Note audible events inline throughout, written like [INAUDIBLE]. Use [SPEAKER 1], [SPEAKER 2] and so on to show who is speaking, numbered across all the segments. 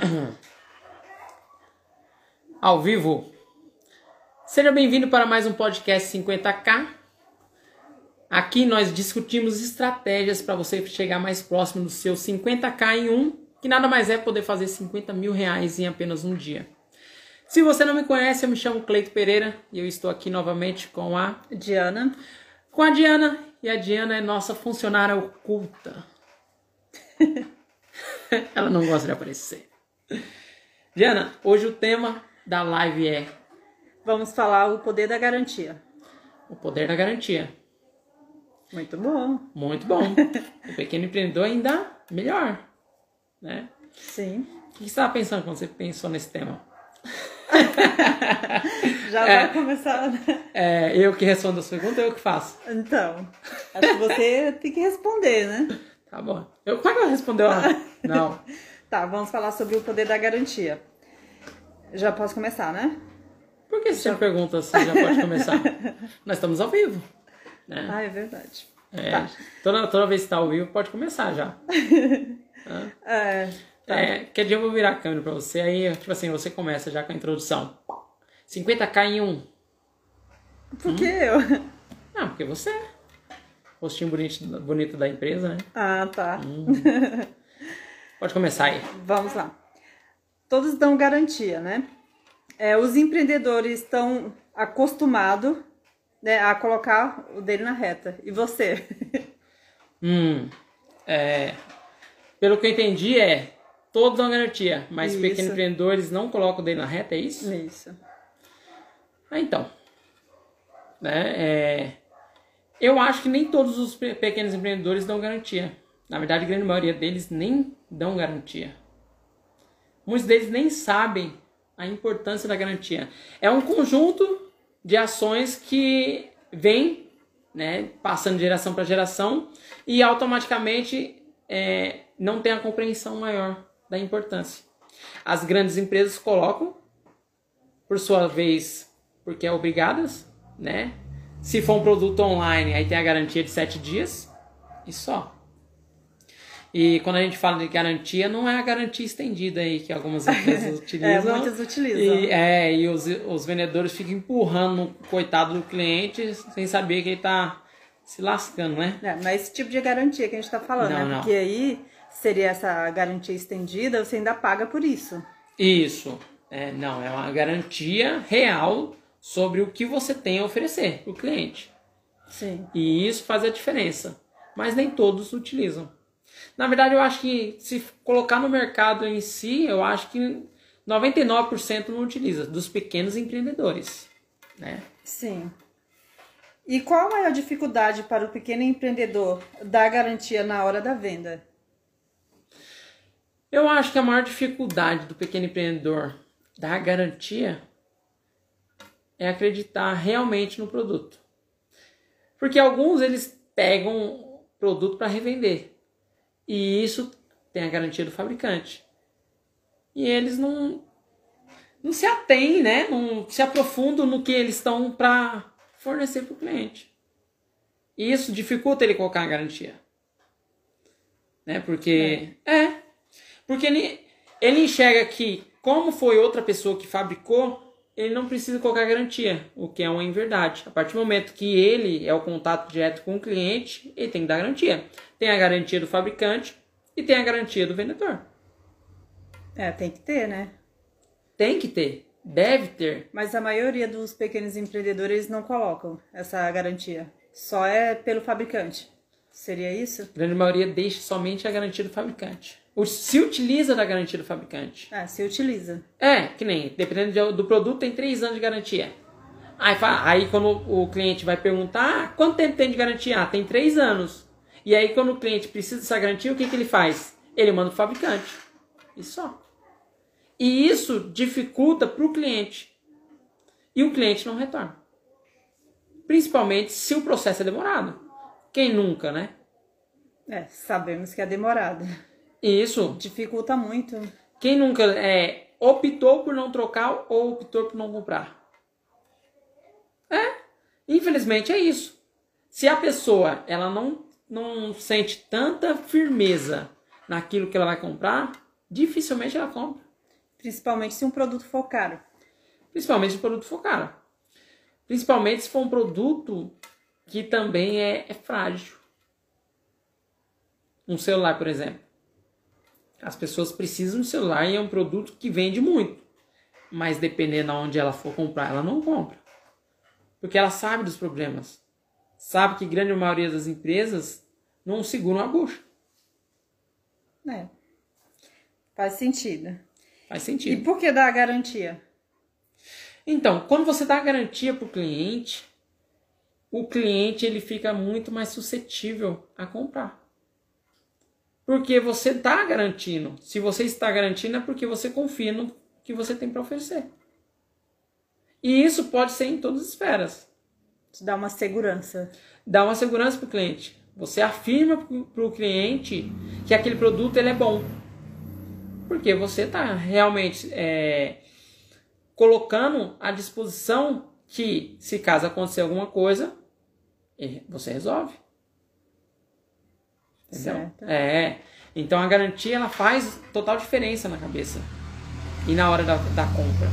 [SPEAKER 1] [CLEARS THROAT] Ao vivo. Seja bem-vindo para mais um podcast 50k. Aqui nós discutimos estratégias para você chegar mais próximo do seu 50k em um, que nada mais é poder fazer 50 mil reais em apenas um dia. Se você não me conhece, eu me chamo Cleito Pereira e eu estou aqui novamente com a
[SPEAKER 2] Diana.
[SPEAKER 1] Com a Diana, e a Diana é nossa funcionária oculta. [LAUGHS] Ela não gosta de aparecer. Diana, hoje o tema da live é
[SPEAKER 2] Vamos falar o poder da garantia.
[SPEAKER 1] o poder da garantia.
[SPEAKER 2] Muito bom.
[SPEAKER 1] Muito bom. o pequeno empreendedor ainda melhor, né?
[SPEAKER 2] Sim.
[SPEAKER 1] O que você estava pensando quando você pensou nesse tema? [LAUGHS]
[SPEAKER 2] Já
[SPEAKER 1] É.
[SPEAKER 2] vai começar. né?
[SPEAKER 1] É, eu que respondo as perguntas ou eu que faço?
[SPEAKER 2] Então, acho que você tem que responder, né?
[SPEAKER 1] Tá bom. Eu, como é que eu respondeu? Não. [LAUGHS]
[SPEAKER 2] Tá, vamos falar sobre o poder da garantia. Já posso começar, né?
[SPEAKER 1] Por que você pergunta assim? Já pode começar. [LAUGHS] Nós estamos ao vivo. Né?
[SPEAKER 2] Ah, é verdade.
[SPEAKER 1] É,
[SPEAKER 2] Tá.
[SPEAKER 1] toda, toda vez que está ao vivo, pode começar já. [LAUGHS]
[SPEAKER 2] É, tá.
[SPEAKER 1] É, que dia eu vou virar a câmera pra você, aí, tipo assim, você começa já com a introdução. 50k em um.
[SPEAKER 2] Por que eu?
[SPEAKER 1] Ah, porque você é. Rostinho bonito, bonito da empresa, né?
[SPEAKER 2] Ah, tá. [LAUGHS]
[SPEAKER 1] Pode começar aí.
[SPEAKER 2] Vamos lá. Todos dão garantia, né? É, os empreendedores estão acostumados né, a colocar o dele na reta. E você? [LAUGHS]
[SPEAKER 1] Hum. É. Pelo que eu entendi, é. Todos dão garantia, mas
[SPEAKER 2] Isso.
[SPEAKER 1] pequenos empreendedores não colocam o dele na reta, é isso?
[SPEAKER 2] Isso.
[SPEAKER 1] Ah, então. Né? É, eu acho que nem todos os pe- pequenos empreendedores dão garantia. Na verdade, a grande maioria deles nem dão garantia. Muitos deles nem sabem a importância da garantia. É um conjunto de ações que vem né, passando de geração para geração e automaticamente é, não tem a compreensão maior da importância. As grandes empresas colocam por sua vez, porque é obrigadas, né? Se for um produto online, aí tem a garantia de 7 dias e só. E quando a gente fala de garantia, não é a garantia estendida aí que algumas [LAUGHS] empresas utilizam.
[SPEAKER 2] É, muitas utilizam.
[SPEAKER 1] E, é, e os, os vendedores ficam empurrando o coitado do cliente sem saber que ele tá se lascando, né?
[SPEAKER 2] É, mas esse tipo de garantia que a gente tá falando,
[SPEAKER 1] Não,
[SPEAKER 2] né?
[SPEAKER 1] não.
[SPEAKER 2] Porque aí seria essa garantia estendida, você ainda paga por isso.
[SPEAKER 1] Isso. É, não, é uma garantia real sobre o que você tem a oferecer para o cliente.
[SPEAKER 2] Sim.
[SPEAKER 1] E isso faz a diferença. Mas nem todos utilizam. Na verdade, eu acho que se colocar no mercado em si, eu acho que 99% não utiliza, dos pequenos empreendedores. Né?
[SPEAKER 2] Sim. E qual a maior dificuldade para o pequeno empreendedor dar garantia na hora da venda?
[SPEAKER 1] Eu acho que a maior dificuldade do pequeno empreendedor dar garantia é acreditar realmente no produto. Porque alguns eles pegam produto para revender. E isso tem a garantia do fabricante. E eles não não se atêm, né? Não se aprofundam no que eles estão para fornecer para o cliente. E isso dificulta ele colocar a garantia. Né? Porque é, porque ele, ele enxerga que, como foi outra pessoa que fabricou, ele não precisa colocar garantia, o que é uma inverdade. A partir do momento que ele é o contato direto com o cliente, ele tem que dar garantia. Tem a garantia do fabricante e tem a garantia do vendedor.
[SPEAKER 2] É, tem que ter, né?
[SPEAKER 1] Tem que ter, deve ter.
[SPEAKER 2] Mas a maioria dos pequenos empreendedores não colocam essa garantia. Só é pelo fabricante. Seria isso?
[SPEAKER 1] A grande maioria deixa somente a garantia do fabricante. O- Se utiliza da garantia do fabricante.
[SPEAKER 2] É, se utiliza.
[SPEAKER 1] É, que nem, dependendo de- do produto, tem três anos de garantia. Aí, aí quando o cliente vai perguntar, ah, quanto tempo tem de garantia? Ah, tem três anos. E aí quando o cliente precisa dessa garantia, o que, que ele faz? Ele manda o fabricante. E só. E isso dificulta para o cliente. E o cliente não retorna. Principalmente se o processo é demorado. Quem nunca, né?
[SPEAKER 2] É, sabemos que é demorado.
[SPEAKER 1] Isso,
[SPEAKER 2] Dificulta muito.
[SPEAKER 1] quem nunca é, optou por não trocar ou optou por não comprar? É, infelizmente é isso. Se a pessoa ela não, não sente tanta firmeza naquilo que ela vai comprar, dificilmente ela compra.
[SPEAKER 2] Principalmente se um produto for caro.
[SPEAKER 1] Principalmente se o produto for caro. Principalmente se for um produto que também é, é frágil. Um celular, por exemplo. As pessoas precisam de celular e é um produto que vende muito. Mas dependendo aonde ela for comprar, ela não compra. Porque ela sabe dos problemas. Sabe que grande maioria das empresas não seguram a bucha.
[SPEAKER 2] É. Faz sentido.
[SPEAKER 1] Faz
[SPEAKER 2] E
[SPEAKER 1] sentido.
[SPEAKER 2] por que dar a garantia?
[SPEAKER 1] Então, quando você dá garantia para o cliente, o cliente ele fica muito mais suscetível a comprar. Porque você está garantindo. Se você está garantindo é porque você confia no que você tem para oferecer. E isso pode ser em todas as esferas.
[SPEAKER 2] Te dá uma segurança.
[SPEAKER 1] Dá uma segurança para o cliente. Você afirma para o cliente que aquele produto ele é bom. Porque você está realmente é, colocando à disposição que, se caso acontecer alguma coisa, você resolve. Entendeu?
[SPEAKER 2] Certo.
[SPEAKER 1] É. Então a garantia ela faz total diferença na cabeça e na hora da, da compra.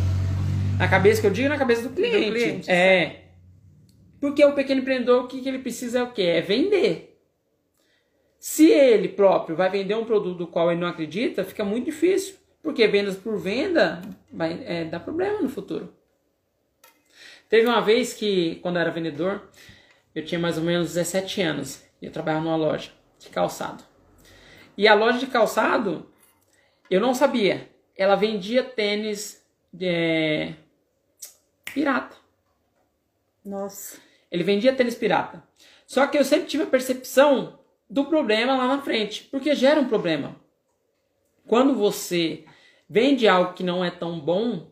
[SPEAKER 1] Na cabeça que eu digo, na cabeça do cliente.
[SPEAKER 2] cliente,
[SPEAKER 1] é. Porque o pequeno empreendedor, o que, que ele precisa é o quê? É vender. Se ele próprio vai vender um produto do qual ele não acredita, fica muito difícil. Porque vendas por venda vai é, dar problema no futuro. Teve uma vez que, quando eu era vendedor, eu tinha mais ou menos 17 anos. E eu trabalhava numa loja de calçado. E a loja de calçado, eu não sabia. Ela vendia tênis é, pirata.
[SPEAKER 2] Nossa.
[SPEAKER 1] Ele vendia tênis pirata. Só que eu sempre tive a percepção do problema lá na frente, porque gera um problema. Quando você vende algo que não é tão bom,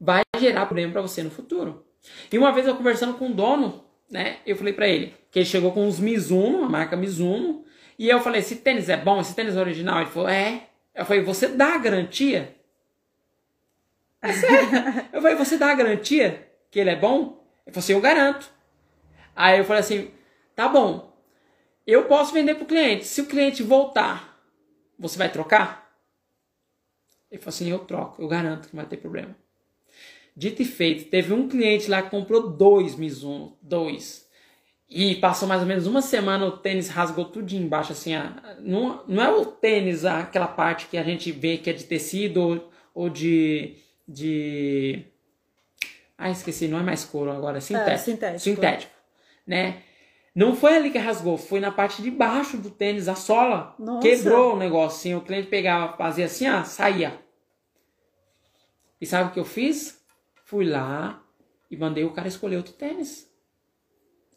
[SPEAKER 1] vai gerar problema para você no futuro. E uma vez eu conversando com o dono, né, eu falei para ele que ele chegou com uns Mizuno, a marca Mizuno, e eu falei: "Esse tênis é bom? Esse tênis é original?" Ele falou: "É". Eu falei: "Você dá a garantia?" É sério. Eu falei: "Você dá a garantia que ele é bom?" Ele falou assim: "Eu garanto". Aí eu falei assim: "Tá bom. Eu posso vender pro cliente. Se o cliente voltar, você vai trocar?" Ele falou assim: "Eu troco, eu garanto que não vai ter problema". Dito e feito, teve um cliente lá que comprou dois Mizuno, dois. E passou mais ou menos uma semana, o tênis rasgou tudo embaixo, assim, a, não, não é o tênis, aquela parte que a gente vê que é de tecido ou, ou de, de... Ah, esqueci, não é mais couro agora, é sintético.
[SPEAKER 2] sintético.
[SPEAKER 1] Sintético, né? Não foi ali que rasgou, foi na parte de baixo do tênis, a sola.
[SPEAKER 2] Nossa.
[SPEAKER 1] Quebrou o negócio, assim, o cliente pegava, fazia assim, ó, saía. E sabe o que eu fiz? Fui lá e mandei o cara escolher outro tênis.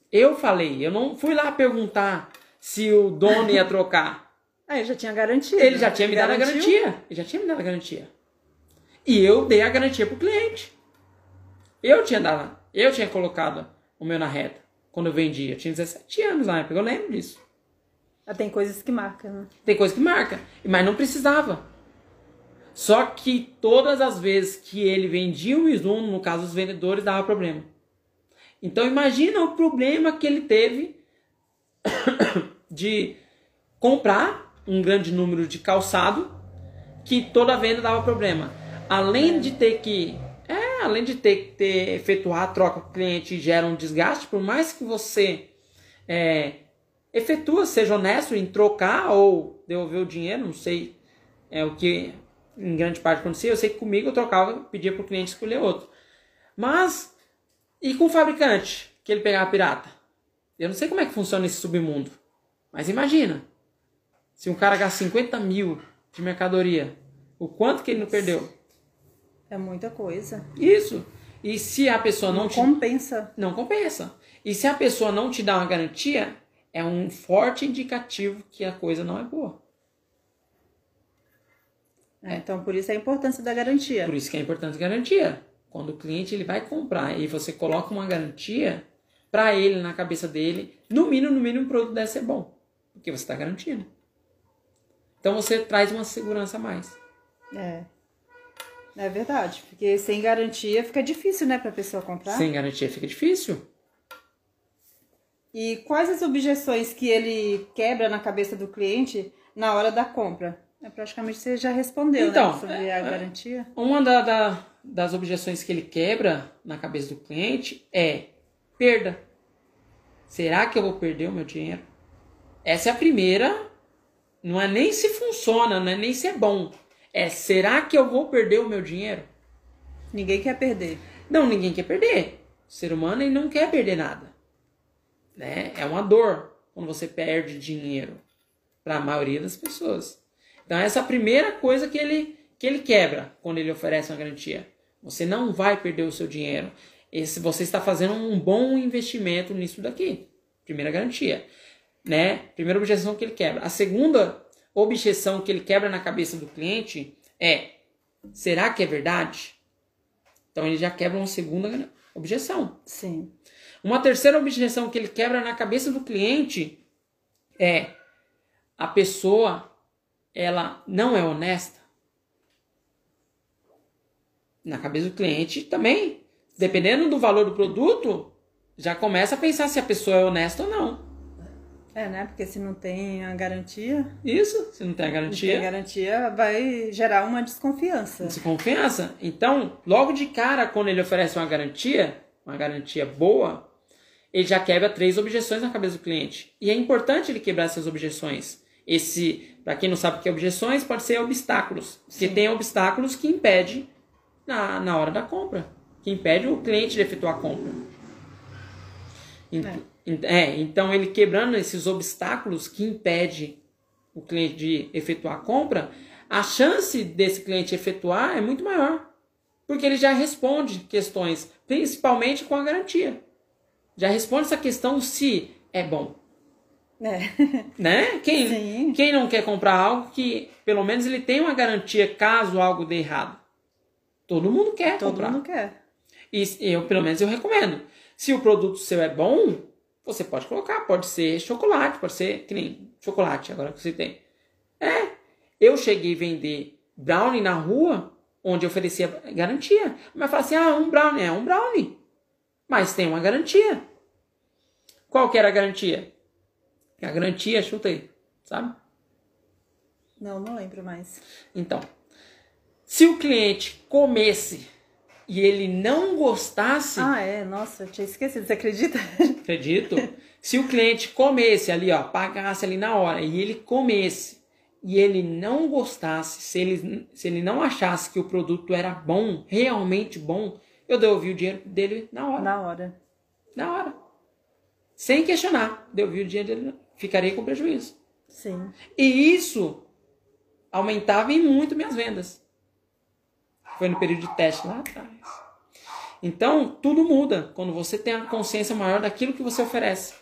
[SPEAKER 1] Eu falei, eu não fui lá perguntar se o dono ia trocar. [LAUGHS]
[SPEAKER 2] Ah, ele já tinha garantia.
[SPEAKER 1] Ele já tinha me dado a garantia. Ele já tinha me dado a garantia. E eu dei a garantia pro cliente. Eu tinha dado, eu tinha colocado o meu na reta quando eu vendi. Eu tinha 17 anos na época, eu lembro disso.
[SPEAKER 2] Ah, tem coisas que marcam, né?
[SPEAKER 1] Tem coisa que marca, mas não precisava. Só que todas as vezes que ele vendia o Mizuno, no caso os vendedores, dava problema. Então imagina o problema que ele teve [COUGHS] de comprar um grande número de calçado que toda venda dava problema. Além de ter que é, além de ter que ter, efetuar a troca com o cliente gera um desgaste, por mais que você é, efetua, seja honesto em trocar ou devolver o dinheiro, não sei é o que em grande parte acontecia. Eu sei que comigo eu trocava, pedia para o cliente escolher outro. Mas, e com o fabricante, que ele pegava pirata? Eu não sei como é que funciona esse submundo. Mas imagina, se um cara gasta 50 mil de mercadoria, o quanto que ele não perdeu?
[SPEAKER 2] É muita coisa.
[SPEAKER 1] Isso. E se a pessoa não,
[SPEAKER 2] Não
[SPEAKER 1] te...
[SPEAKER 2] compensa.
[SPEAKER 1] não compensa. E se a pessoa não te dá uma garantia, é um forte indicativo que a coisa não é boa.
[SPEAKER 2] É, então, por isso a importância da garantia.
[SPEAKER 1] Por isso que é importante garantia. Quando o cliente ele vai comprar e você coloca uma garantia, para ele, na cabeça dele, no mínimo, no mínimo, o produto deve ser bom. Porque você está garantindo. Então você traz uma segurança a mais.
[SPEAKER 2] É. É verdade, porque sem garantia fica difícil, né, pra pessoa comprar.
[SPEAKER 1] Sem garantia fica difícil.
[SPEAKER 2] E quais as objeções que ele quebra na cabeça do cliente na hora da compra? É, praticamente você já respondeu
[SPEAKER 1] Então,
[SPEAKER 2] né, sobre
[SPEAKER 1] é,
[SPEAKER 2] a
[SPEAKER 1] é.
[SPEAKER 2] garantia.
[SPEAKER 1] Uma da- da- das objeções que ele quebra na cabeça do cliente é perda. Será que eu vou perder o meu dinheiro? Essa é a primeira. Não é nem se funciona, não é nem se é bom. É será que eu vou perder o meu dinheiro?
[SPEAKER 2] Ninguém quer perder.
[SPEAKER 1] Não, ninguém quer perder. O ser humano ele não quer perder nada. Né? É uma dor quando você perde dinheiro para a maioria das pessoas. Então essa é a primeira coisa que ele que ele quebra quando ele oferece uma garantia. Você não vai perder o seu dinheiro. Esse, você está fazendo um bom investimento nisso daqui. Primeira garantia, né? Primeira objeção que ele quebra. A segunda objeção que ele quebra na cabeça do cliente é: será que é verdade? Então ele já quebra uma segunda objeção.
[SPEAKER 2] Sim.
[SPEAKER 1] Uma terceira objeção que ele quebra na cabeça do cliente é a pessoa ela não é honesta. Na cabeça do cliente também, dependendo do valor do produto, já começa a pensar se a pessoa é honesta ou não.
[SPEAKER 2] É, né? Porque se não tem a garantia,
[SPEAKER 1] Isso, se não tem a
[SPEAKER 2] não
[SPEAKER 1] garantia.
[SPEAKER 2] tem garantia, vai gerar uma desconfiança.
[SPEAKER 1] Desconfiança. Então, logo de cara, quando ele oferece uma garantia, uma garantia boa, ele já quebra três objeções na cabeça do cliente. E é importante ele quebrar essas objeções. Esse, para quem não sabe o que é objeções, pode ser obstáculos. Porque
[SPEAKER 2] Sim.
[SPEAKER 1] tem obstáculos que impedem na, na hora da compra, que impede o cliente de efetuar a compra. Ent- é, então ele quebrando esses obstáculos que impede o cliente de efetuar a compra, a chance desse cliente efetuar é muito maior. Porque ele já responde questões, principalmente com a garantia. Já responde essa questão se é bom.
[SPEAKER 2] É.
[SPEAKER 1] Né? Quem, [LAUGHS]
[SPEAKER 2] Sim.
[SPEAKER 1] quem não quer comprar algo que pelo menos ele tem uma garantia caso algo dê errado? Todo mundo quer
[SPEAKER 2] Todo
[SPEAKER 1] comprar.
[SPEAKER 2] mundo quer.
[SPEAKER 1] E eu, pelo menos, eu recomendo. Se o produto seu é bom, você pode colocar. Pode ser chocolate, pode ser que nem chocolate, agora que você tem. É. Eu cheguei a vender brownie na rua, onde eu oferecia garantia. Mas fala assim: ah, um brownie. É um brownie. Mas tem uma garantia. Qual que era a garantia? A garantia, chuta aí, sabe?
[SPEAKER 2] Não, não lembro mais.
[SPEAKER 1] Então, se o cliente comesse e ele não gostasse,
[SPEAKER 2] Ah, é. Nossa, eu tinha esquecido. Você acredita? [LAUGHS]
[SPEAKER 1] acredito, se o cliente comesse ali, ó, pagasse ali na hora e ele comesse e ele não gostasse, se ele, se ele não achasse que o produto era bom, realmente bom, eu devolvi o dinheiro dele na hora.
[SPEAKER 2] Na hora.
[SPEAKER 1] Na hora. Sem questionar. Devolvi o dinheiro dele, ficaria com prejuízo.
[SPEAKER 2] Sim.
[SPEAKER 1] E isso aumentava em muito minhas vendas. Foi no período de teste lá atrás. Então, tudo muda quando você tem a consciência maior daquilo que você oferece.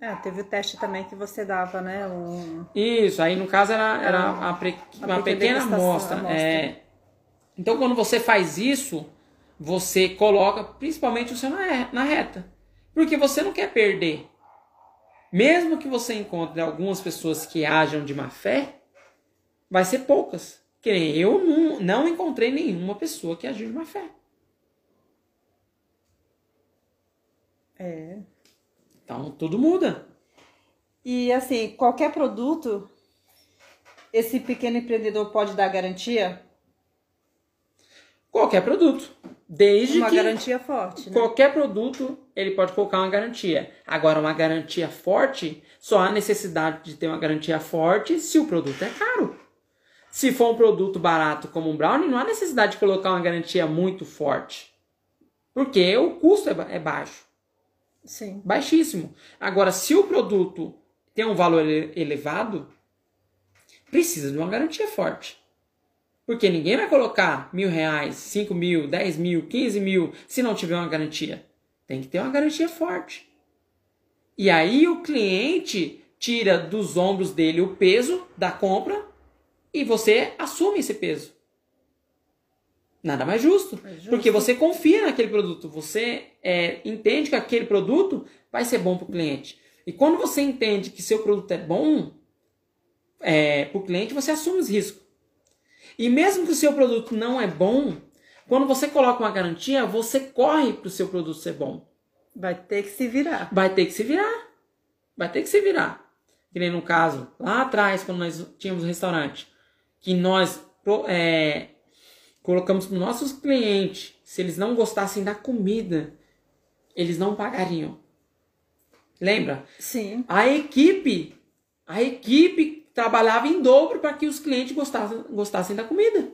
[SPEAKER 2] É, teve o teste também que você dava, né? Um...
[SPEAKER 1] Isso, aí no caso era, era a pre- uma
[SPEAKER 2] pequena
[SPEAKER 1] amostra.
[SPEAKER 2] amostra.
[SPEAKER 1] É. Então, quando você faz isso, você coloca principalmente o seu na, na reta. Porque você não quer perder. Mesmo que você encontre algumas pessoas que ajam de má fé, vai ser poucas. Que nem eu não, não encontrei nenhuma pessoa que agiu de má fé.
[SPEAKER 2] É.
[SPEAKER 1] Então, tudo muda.
[SPEAKER 2] E assim, qualquer produto, esse pequeno empreendedor pode dar garantia?
[SPEAKER 1] Qualquer produto. Desde
[SPEAKER 2] Uma
[SPEAKER 1] que...
[SPEAKER 2] garantia forte, né?
[SPEAKER 1] Qualquer produto, ele pode colocar uma garantia. Agora, uma garantia forte, só há necessidade de ter uma garantia forte se o produto é caro. Se for um produto barato como um brownie, não há necessidade de colocar uma garantia muito forte. Porque o custo é é baixo,
[SPEAKER 2] Sim.
[SPEAKER 1] baixíssimo. Agora, se o produto tem um valor ele- elevado, precisa de uma garantia forte. Porque ninguém vai colocar mil reais, cinco mil, dez mil, quinze mil se não tiver uma garantia. Tem que ter uma garantia forte. E aí o cliente tira dos ombros dele o peso da compra e você assume esse peso. Nada mais justo.
[SPEAKER 2] É justo.
[SPEAKER 1] Porque você confia naquele produto. Você é, entende que aquele produto vai ser bom para o cliente. E quando você entende que seu produto é bom é, para o cliente, você assume os riscos. E mesmo que o seu produto não é bom, quando você coloca uma garantia, você corre para o seu produto ser bom.
[SPEAKER 2] Vai ter que se virar.
[SPEAKER 1] Vai ter que se virar. Vai ter que se virar. Que nem no caso, lá atrás, quando nós tínhamos um restaurante. que nós é, colocamos para os nossos clientes, se eles não gostassem da comida, eles não pagariam. Lembra?
[SPEAKER 2] Sim.
[SPEAKER 1] A equipe, a equipe trabalhava em dobro para que os clientes gostassem, gostassem da comida.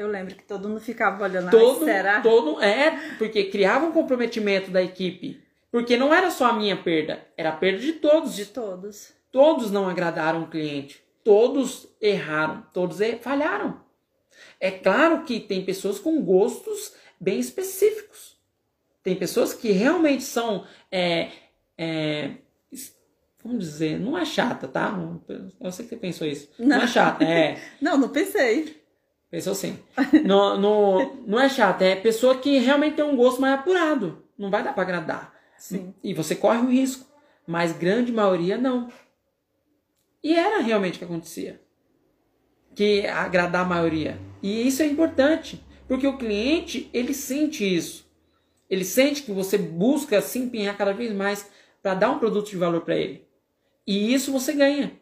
[SPEAKER 2] Eu lembro que todo mundo ficava olhando.
[SPEAKER 1] Todo,
[SPEAKER 2] será?
[SPEAKER 1] todo é porque criava um comprometimento da equipe, porque não era só a minha perda, era a perda de todos.
[SPEAKER 2] De todos.
[SPEAKER 1] Todos não agradaram o cliente, todos erraram, todos falharam. É claro que tem pessoas com gostos bem específicos. Tem pessoas que realmente são. É, é, vamos dizer, não é chata, tá? Eu sei que você pensou isso. Não, não é chata, é. [LAUGHS]
[SPEAKER 2] não, não pensei.
[SPEAKER 1] Pensou sim. no, no, não é chata, é pessoa que realmente tem um gosto mais apurado. Não vai dar para agradar.
[SPEAKER 2] Sim.
[SPEAKER 1] E você corre o risco. Mas grande maioria não. E era realmente o que acontecia. Que agradar a maioria. E isso é importante, porque o cliente, ele sente isso. Ele sente que você busca se empenhar cada vez mais para dar um produto de valor para ele. E isso você ganha.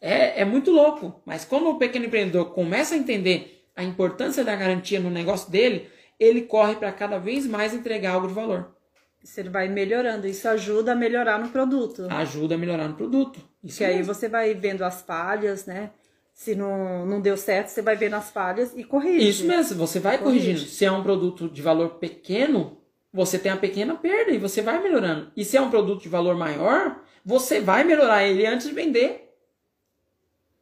[SPEAKER 1] É, é muito louco, mas quando o pequeno empreendedor começa a entender a importância da garantia no negócio dele, ele corre para cada vez mais entregar algo de valor.
[SPEAKER 2] Você vai melhorando, isso ajuda a melhorar no produto.
[SPEAKER 1] Ajuda a melhorar no produto. Isso
[SPEAKER 2] que aí você vai vendo as falhas, né? Se não, não deu certo, você vai vendo as falhas e corrige.
[SPEAKER 1] Isso mesmo, você vai corrige. corrigindo. Se é um produto de valor pequeno, você tem a pequena perda e você vai melhorando. E se é um produto de valor maior, você vai melhorar ele antes de vender.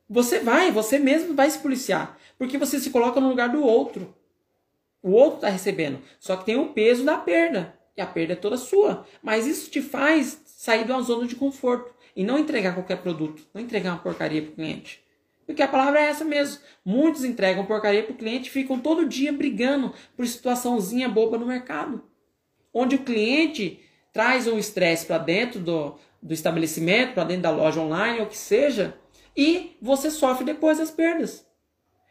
[SPEAKER 1] Você vai, você mesmo vai se policiar. Porque você se coloca no lugar do outro. O outro está recebendo. Só que tem o peso da perda. E a perda é toda sua. Mas isso te faz sair de uma zona de conforto. E não entregar qualquer produto. Não entregar uma porcaria para o cliente. Porque a palavra é essa mesmo. Muitos entregam porcaria para o cliente e ficam todo dia brigando por situaçãozinha boba no mercado. Onde o cliente traz um estresse para dentro do, do estabelecimento, para dentro da loja online, ou que seja, e você sofre depois as perdas.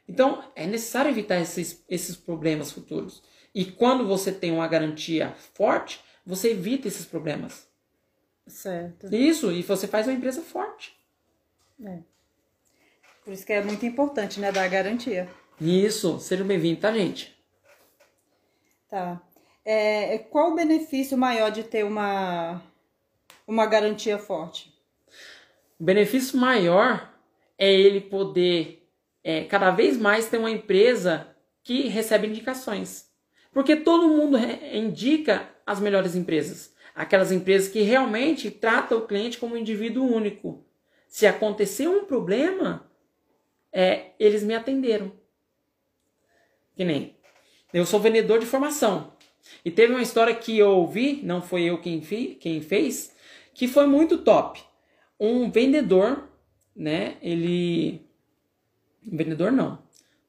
[SPEAKER 1] Então, é necessário evitar esses, esses problemas futuros. E quando você tem uma garantia forte, você evita esses problemas.
[SPEAKER 2] Certo.
[SPEAKER 1] Isso, e você faz uma empresa forte.
[SPEAKER 2] É. Por isso que é muito importante, né, dar garantia.
[SPEAKER 1] Isso, seja bem-vindo, tá, gente?
[SPEAKER 2] Tá. É, qual o benefício maior de ter uma, uma garantia forte?
[SPEAKER 1] O benefício maior é ele poder é, cada vez mais ter uma empresa que recebe indicações. Porque todo mundo indica as melhores empresas. Aquelas empresas que realmente tratam o cliente como um indivíduo único. Se acontecer um problema, é, eles me atenderam. Que nem. Eu sou vendedor de formação. E teve uma história que eu ouvi, não foi eu quem, fi, quem fez, que foi muito top. Um vendedor, né? Ele. Um vendedor não.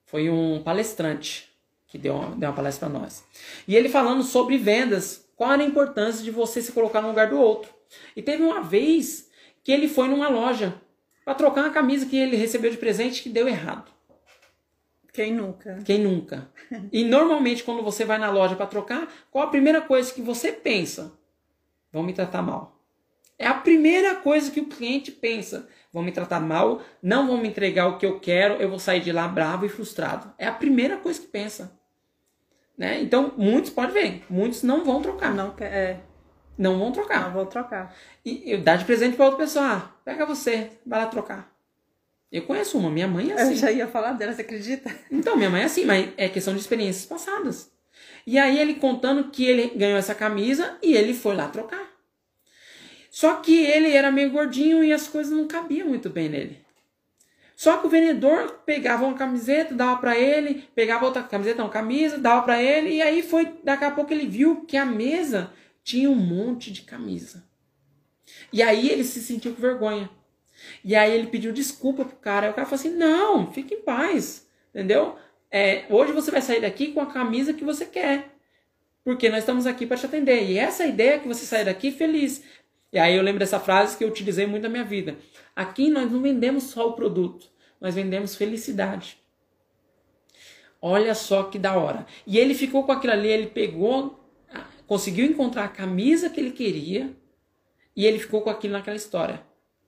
[SPEAKER 1] Foi um palestrante que deu uma, deu uma palestra para nós. E ele falando sobre vendas, qual era a importância de você se colocar no lugar do outro. E teve uma vez que ele foi numa loja para trocar uma camisa que ele recebeu de presente que deu errado.
[SPEAKER 2] Quem nunca?
[SPEAKER 1] Quem nunca? E normalmente quando você vai na loja para trocar, qual a primeira coisa que você pensa? Vão me tratar mal. É a primeira coisa que o cliente pensa. Vão me tratar mal, não vão me entregar o que eu quero, eu vou sair de lá bravo e frustrado. É a primeira coisa que pensa. Né? Então, muitos podem ver, muitos não vão trocar.
[SPEAKER 2] Não, é,
[SPEAKER 1] não vão trocar.
[SPEAKER 2] Não vão trocar.
[SPEAKER 1] E eu dar de presente para outra pessoa. Ah, pega você, vai lá trocar. Eu conheço uma, minha mãe é assim.
[SPEAKER 2] Eu já ia falar dela, você acredita?
[SPEAKER 1] Então, minha mãe é assim, mas é questão de experiências passadas. E aí ele contando que ele ganhou essa camisa e ele foi lá trocar. Só que ele era meio gordinho e as coisas não cabiam muito bem nele. Só que o vendedor pegava uma camiseta, dava para ele, pegava outra camiseta, não, camisa, dava para ele, e aí foi, daqui a pouco ele viu que a mesa tinha um monte de camisa. E aí ele se sentiu com vergonha. E aí ele pediu desculpa pro cara. E o cara falou assim: não, fique em paz. Entendeu? É, hoje você vai sair daqui com a camisa que você quer. Porque nós estamos aqui para te atender. E essa ideia é que você sair daqui feliz. E aí eu lembro dessa frase que eu utilizei muito na minha vida. Aqui nós não vendemos só o produto, nós vendemos felicidade. Olha só que da hora. E ele ficou com aquilo ali, ele pegou conseguiu encontrar a camisa que ele queria e ele ficou com aquilo naquela história.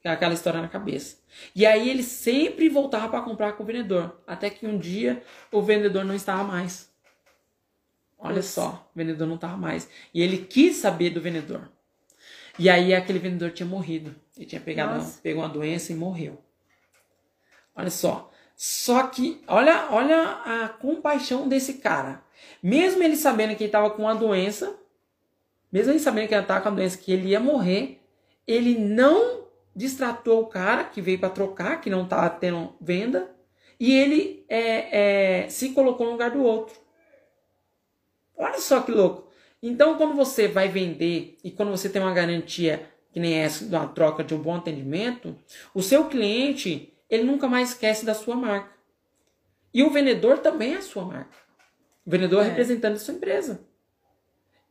[SPEAKER 1] aquela história na cabeça. E aí ele sempre voltava para comprar com o vendedor, até que um dia o vendedor não estava mais. Olha Nossa. só, o vendedor não estava mais. E ele quis saber do vendedor. E aí aquele vendedor tinha morrido. Ele tinha pegado, pegou uma doença e morreu. Olha só. Só que, olha, olha a compaixão desse cara. Mesmo ele sabendo que ele estava com uma doença, mesmo ele sabendo que ele estava com a doença, que ele ia morrer, ele não distratou o cara que veio para trocar, que não estava tendo venda, e ele é, é, se colocou no lugar do outro. Olha só que louco. Então, quando você vai vender e quando você tem uma garantia que nem essa, de uma troca de um bom atendimento, o seu cliente ele nunca mais esquece da sua marca. E o vendedor também é a sua marca. O vendedor é, representando a sua empresa.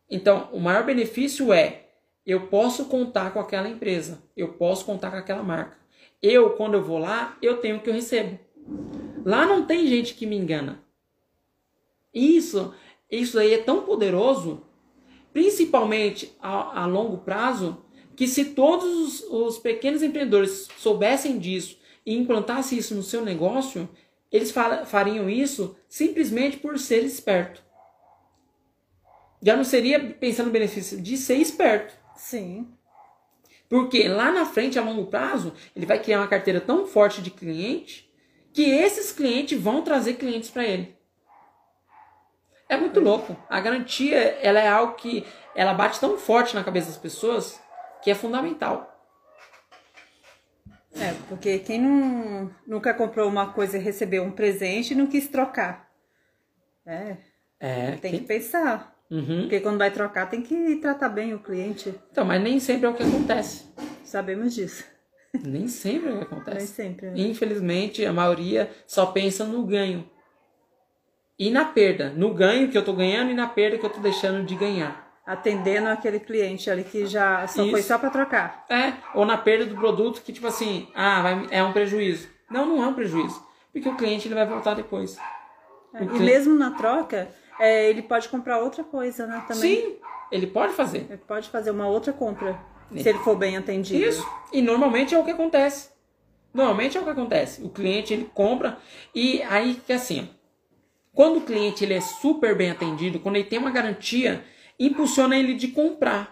[SPEAKER 1] Então, o maior benefício é eu posso contar com aquela empresa, eu posso contar com aquela marca. Eu, quando eu vou lá, eu tenho o que eu recebo. Lá não tem gente que me engana. Isso, isso aí é tão poderoso, principalmente a, a longo prazo, que se todos os, os pequenos empreendedores soubessem disso e implantasse isso no seu negócio, eles fariam isso simplesmente por ser esperto. Já não seria pensando no benefício de ser esperto.
[SPEAKER 2] Sim.
[SPEAKER 1] Porque lá na frente, a longo prazo, ele vai criar uma carteira tão forte de cliente que esses clientes vão trazer clientes para ele. É muito louco. A garantia, ela é algo que ela bate tão forte na cabeça das pessoas que é fundamental.
[SPEAKER 2] É, porque quem não, nunca comprou uma coisa e recebeu um presente não quis trocar. É.
[SPEAKER 1] É.
[SPEAKER 2] Tem que pensar.
[SPEAKER 1] Uhum.
[SPEAKER 2] Porque quando vai trocar tem que tratar bem o cliente.
[SPEAKER 1] Então, mas nem sempre é o que acontece.
[SPEAKER 2] Sabemos disso.
[SPEAKER 1] Nem sempre é o que acontece.
[SPEAKER 2] Nem sempre. Né?
[SPEAKER 1] Infelizmente, a maioria só pensa no ganho. E na perda. No ganho que eu tô ganhando e na perda que eu tô deixando de ganhar
[SPEAKER 2] atendendo aquele cliente ali que já só Isso. foi só para trocar.
[SPEAKER 1] É, ou na perda do produto que tipo assim, ah, vai, é um prejuízo. Não, não é um prejuízo, porque o cliente ele vai voltar depois.
[SPEAKER 2] É, e mesmo na troca, é, ele pode comprar outra coisa, né, também.
[SPEAKER 1] Sim, ele pode fazer.
[SPEAKER 2] Ele pode fazer uma outra compra, é. se ele for bem atendido.
[SPEAKER 1] Isso, e normalmente é o que acontece. Normalmente é o que acontece. O cliente ele compra e aí que assim, quando o cliente ele é super bem atendido, quando ele tem uma garantia impulsiona ele de comprar.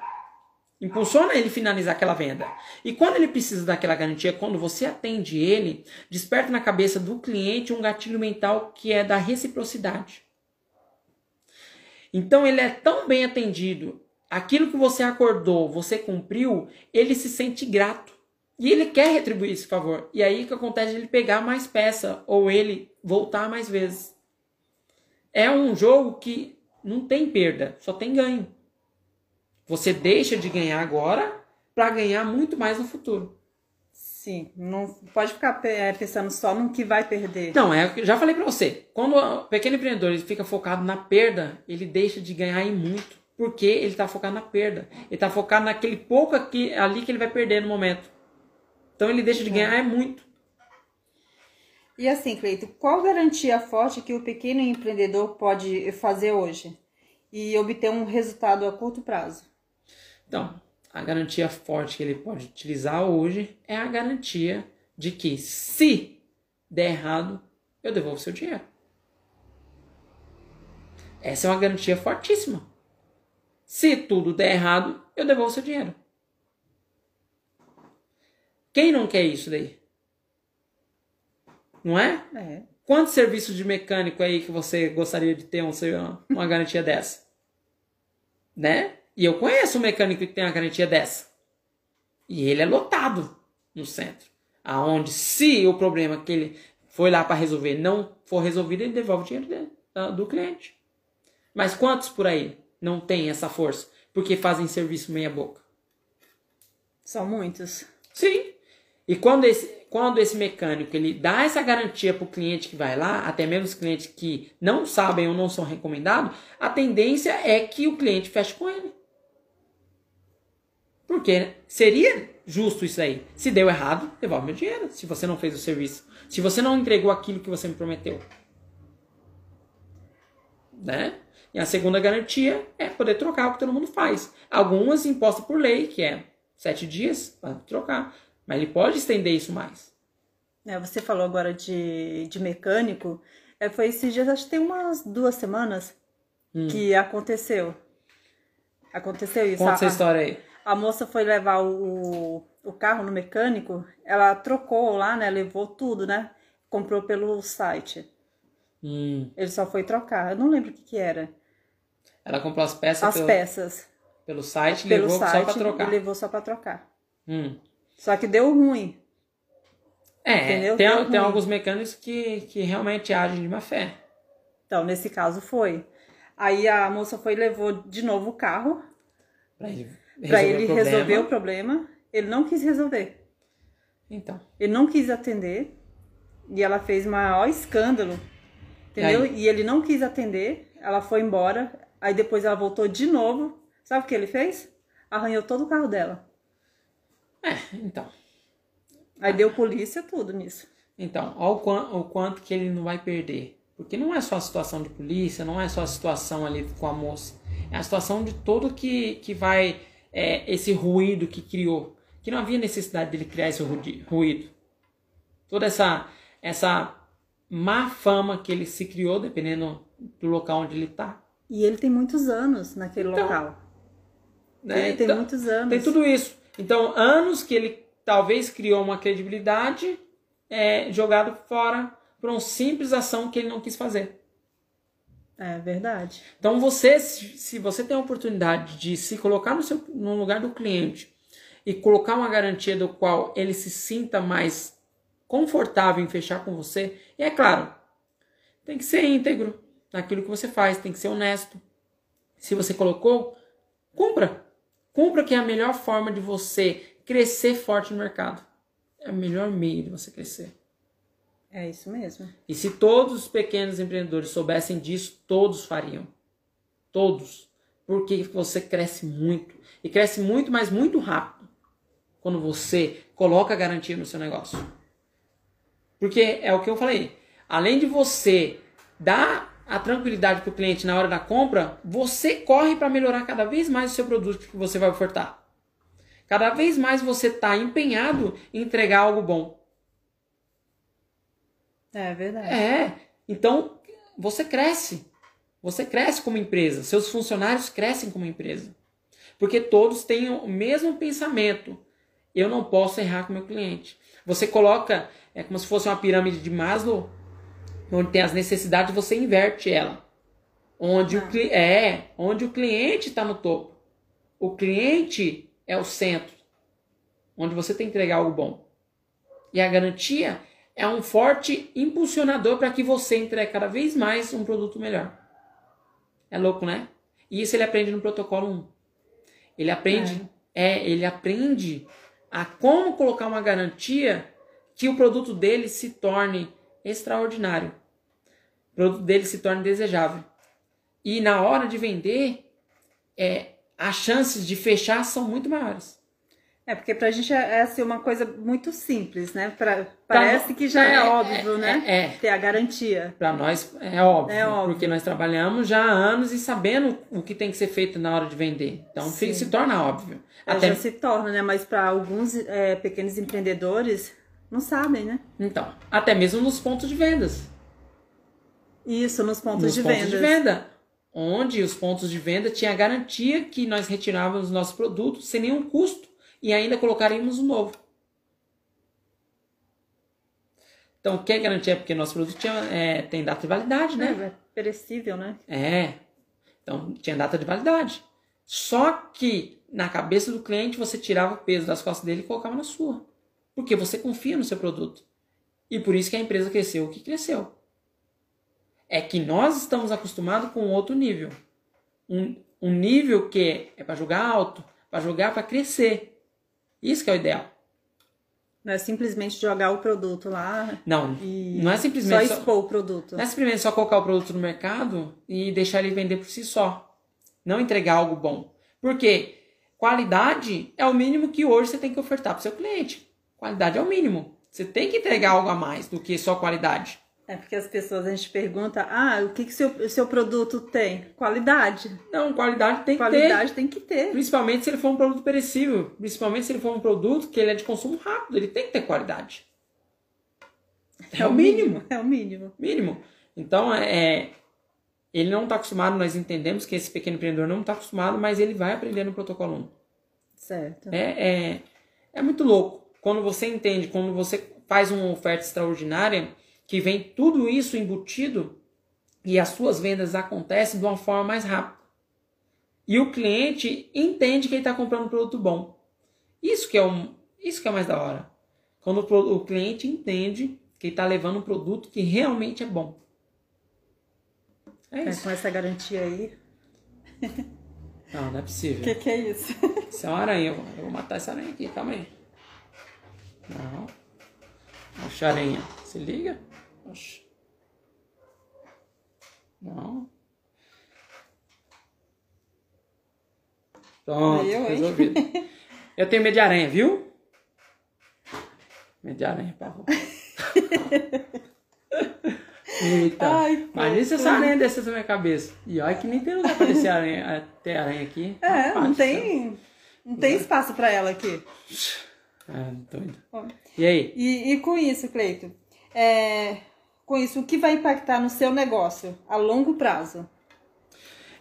[SPEAKER 1] Impulsiona ele finalizar aquela venda. E quando ele precisa daquela garantia, quando você atende ele, desperta na cabeça do cliente um gatilho mental que é da reciprocidade. Então ele é tão bem atendido, aquilo que você acordou, você cumpriu, ele se sente grato. E ele quer retribuir esse favor. E aí o que acontece é ele pegar mais peça ou ele voltar mais vezes. É um jogo que não tem perda, só tem ganho. Você deixa de ganhar agora para ganhar muito mais no futuro.
[SPEAKER 2] Sim, não pode ficar é, pensando só no que vai perder.
[SPEAKER 1] Não, é, já falei para você. Quando o pequeno empreendedor ele fica focado na perda, ele deixa de ganhar em muito, porque ele está focado na perda. Ele está focado naquele pouco aqui, ali que ele vai perder no momento. Então ele deixa de ganhar é muito.
[SPEAKER 2] E assim, Cleito, qual garantia forte que o pequeno empreendedor pode fazer hoje e obter um resultado a curto prazo?
[SPEAKER 1] Então, a garantia forte que ele pode utilizar hoje é a garantia de que se der errado, eu devolvo seu dinheiro. Essa é uma garantia fortíssima. Se tudo der errado, eu devolvo seu dinheiro. Quem não quer isso daí? Não é?
[SPEAKER 2] É.
[SPEAKER 1] Quantos serviços de mecânico aí que você gostaria de ter um, uma garantia dessa? Né? E eu conheço um mecânico que tem uma garantia dessa. E ele é lotado no centro. Aonde, se o problema que ele foi lá para resolver não for resolvido, ele devolve o dinheiro dele, do cliente. Mas quantos por aí não tem essa força? Porque fazem serviço meia boca?
[SPEAKER 2] São muitos.
[SPEAKER 1] Sim. E quando esse, quando esse mecânico ele dá essa garantia para o cliente que vai lá, até mesmo os clientes que não sabem ou não são recomendados, a tendência é que o cliente feche com ele. Porque seria justo isso aí. Se deu errado, devolve meu dinheiro. Se você não fez o serviço. Se você não entregou aquilo que você me prometeu. Né? E a segunda garantia é poder trocar o que todo mundo faz. Algumas impostas por lei, que é sete dias para trocar. Mas ele pode estender isso mais.
[SPEAKER 2] É, você falou agora de, de mecânico. É, foi esses dias, acho que tem umas duas semanas
[SPEAKER 1] Hum.
[SPEAKER 2] que aconteceu. Aconteceu isso.
[SPEAKER 1] Conta
[SPEAKER 2] A-
[SPEAKER 1] essa história aí.
[SPEAKER 2] A moça foi levar o, o carro no mecânico, ela trocou lá, né? Levou tudo, né? Comprou pelo site.
[SPEAKER 1] Hum.
[SPEAKER 2] Ele só foi trocar. Eu não lembro o que, que era.
[SPEAKER 1] Ela comprou as peças
[SPEAKER 2] As
[SPEAKER 1] pelo,
[SPEAKER 2] peças.
[SPEAKER 1] pelo site
[SPEAKER 2] Pelo
[SPEAKER 1] levou
[SPEAKER 2] site
[SPEAKER 1] só pra trocar.
[SPEAKER 2] e levou só pra trocar.
[SPEAKER 1] Hum.
[SPEAKER 2] Só que deu ruim.
[SPEAKER 1] É,
[SPEAKER 2] Entendeu?
[SPEAKER 1] tem,
[SPEAKER 2] Deu
[SPEAKER 1] tem
[SPEAKER 2] ruim.
[SPEAKER 1] alguns mecânicos que, que realmente agem de má fé.
[SPEAKER 2] Então, nesse caso foi. Aí a moça foi e levou de novo o carro
[SPEAKER 1] Pra ele resolver,
[SPEAKER 2] pra ele
[SPEAKER 1] o problema.
[SPEAKER 2] resolver o problema. Ele não quis resolver.
[SPEAKER 1] Então.
[SPEAKER 2] Ele não quis atender. E ela fez maior escândalo. Entendeu?
[SPEAKER 1] aí?
[SPEAKER 2] E ele não quis atender. Ela foi embora. Aí depois ela voltou de novo. Sabe o que ele fez? Arranhou todo o carro dela.
[SPEAKER 1] É, então.
[SPEAKER 2] Aí deu polícia, tudo nisso.
[SPEAKER 1] Então, olha o, quan- o quanto que ele não vai perder. Porque não é só a situação de polícia, não é só a situação ali com a moça. É a situação de todo que, que vai. é, esse ruído que criou. Que não havia necessidade dele criar esse ruído. Toda essa, essa má fama que ele se criou, dependendo do local onde ele está.
[SPEAKER 2] E ele tem muitos anos naquele
[SPEAKER 1] Então,
[SPEAKER 2] local.
[SPEAKER 1] Né?
[SPEAKER 2] Ele tem
[SPEAKER 1] Então,
[SPEAKER 2] muitos anos.
[SPEAKER 1] Tem tudo isso. Então, anos que ele talvez criou uma credibilidade é, jogado fora por uma simples ação que ele não quis fazer.
[SPEAKER 2] É verdade.
[SPEAKER 1] Então, você, se você tem a oportunidade de se colocar no, seu, no lugar do cliente e colocar uma garantia do qual ele se sinta mais confortável em fechar com você, e é claro, tem que ser íntegro naquilo que você faz, tem que ser honesto. Se você colocou, cumpra. Cumpra que é a melhor forma de você crescer forte no mercado. É o melhor meio de você crescer.
[SPEAKER 2] É isso mesmo.
[SPEAKER 1] E se todos os pequenos empreendedores soubessem disso, todos fariam. Todos. Porque você cresce muito. E cresce muito, mas muito rápido. Quando você coloca garantia no seu negócio. Porque é o que eu falei. Além de você dar a tranquilidade para o cliente na hora da compra, você corre para melhorar cada vez mais o seu produto que você vai ofertar. Cada vez mais você está empenhado em entregar algo bom.
[SPEAKER 2] É verdade.
[SPEAKER 1] É. Então, você cresce. Você cresce como empresa. Seus funcionários crescem como empresa. Porque todos têm o mesmo pensamento. Eu não posso errar com o meu cliente. Você coloca, é como se fosse uma pirâmide de Maslow, onde tem as necessidades, você inverte ela. Onde, o,
[SPEAKER 2] Ah.
[SPEAKER 1] cli- é, onde o cliente está no topo. O cliente é o centro. Onde você tem que entregar algo bom. E a garantia é um forte impulsionador para que você entregue cada vez mais um produto melhor. É louco, né? E isso ele aprende no protocolo 1. Ele aprende, é, ele aprende a como colocar uma garantia que o produto dele se torne extraordinário. O produto dele se torne desejável. E na hora de vender, é, as chances de fechar são muito maiores.
[SPEAKER 2] É, porque pra gente é, é assim, uma coisa muito simples, né? Pra- parece que já é,
[SPEAKER 1] é,
[SPEAKER 2] óbvio,
[SPEAKER 1] é,
[SPEAKER 2] né?
[SPEAKER 1] é, é.
[SPEAKER 2] Ter a garantia.
[SPEAKER 1] Para nós é óbvio,
[SPEAKER 2] É óbvio.
[SPEAKER 1] porque nós trabalhamos já há anos e sabendo o que tem que ser feito na hora de vender. Então
[SPEAKER 2] Sim.
[SPEAKER 1] se torna óbvio.
[SPEAKER 2] É,
[SPEAKER 1] Até
[SPEAKER 2] Já se torna, né? Mas para alguns é, pequenos empreendedores, não sabem, né?
[SPEAKER 1] então, até mesmo nos pontos de vendas.
[SPEAKER 2] Isso, nos pontos
[SPEAKER 1] nos
[SPEAKER 2] de
[SPEAKER 1] pontos
[SPEAKER 2] vendas.
[SPEAKER 1] de venda, onde os pontos de venda tinha a garantia que nós retirávamos os nossos produtos sem nenhum custo e ainda colocaríamos um novo. Então, o que é garantia? Porque nosso produto tinha, é, tem data de validade, né?
[SPEAKER 2] É, é perecível, né?
[SPEAKER 1] É. Então tinha data de validade. Só que na cabeça do cliente você tirava o peso das costas dele e colocava na sua. Porque você confia no seu produto. E por isso que a empresa cresceu o que cresceu. É que nós estamos acostumados com outro nível. Um, um nível que é para jogar alto, para jogar para crescer. Isso que é o ideal.
[SPEAKER 2] Não é simplesmente jogar o produto lá
[SPEAKER 1] Não, não é
[SPEAKER 2] só
[SPEAKER 1] simplesmente só-
[SPEAKER 2] expor o produto.
[SPEAKER 1] Não é simplesmente só colocar o produto no mercado e deixar ele vender por si só. Não entregar algo bom. Porque qualidade é o mínimo que hoje você tem que ofertar para o seu cliente. Qualidade é o mínimo. Você tem que entregar algo a mais do que só qualidade.
[SPEAKER 2] É porque as pessoas, a gente pergunta, ah, o que que seu, seu produto tem? Qualidade.
[SPEAKER 1] Não, qualidade tem
[SPEAKER 2] Qualidade
[SPEAKER 1] que
[SPEAKER 2] tem que
[SPEAKER 1] ter.
[SPEAKER 2] ter.
[SPEAKER 1] Principalmente se ele for um produto perecível. Principalmente se ele for um produto que ele é de consumo rápido. Ele tem que ter qualidade. É, o mínimo.
[SPEAKER 2] É o mínimo.
[SPEAKER 1] Mínimo. Então, é, ele não está acostumado, nós entendemos que esse pequeno empreendedor não está acostumado, mas ele vai aprender no protocolo 1.
[SPEAKER 2] Certo.
[SPEAKER 1] É, é, é muito louco. Quando você entende, quando você faz uma oferta extraordinária, que vem tudo isso embutido e as suas vendas acontecem de uma forma mais rápida. E o cliente entende que ele está comprando um produto bom. Isso que é um, isso que é mais da hora. Quando o, o cliente entende que ele está levando um produto que realmente é bom. É isso.
[SPEAKER 2] com essa garantia aí.
[SPEAKER 1] Não, não é possível.
[SPEAKER 2] O que, que é isso?
[SPEAKER 1] Isso é uma aranha. Eu vou matar essa aranha aqui, calma aí. Não. Oxe, aranha. Se liga. Oxe. Não. Pronto,
[SPEAKER 2] Eu,
[SPEAKER 1] resolvido. Eu tenho medo de aranha, viu? Medo de aranha, pavor. Eita.
[SPEAKER 2] Ai,
[SPEAKER 1] Imagina se essa aranha descesse na minha cabeça. E olha que nem tem lugar pra descer aranha, ter aranha aqui.
[SPEAKER 2] É, não tem, não tem espaço para ela aqui.
[SPEAKER 1] Ah, doido.
[SPEAKER 2] Ó.
[SPEAKER 1] E aí?
[SPEAKER 2] E, e com isso, Cleito, é, com isso, o que vai impactar no seu negócio a longo prazo?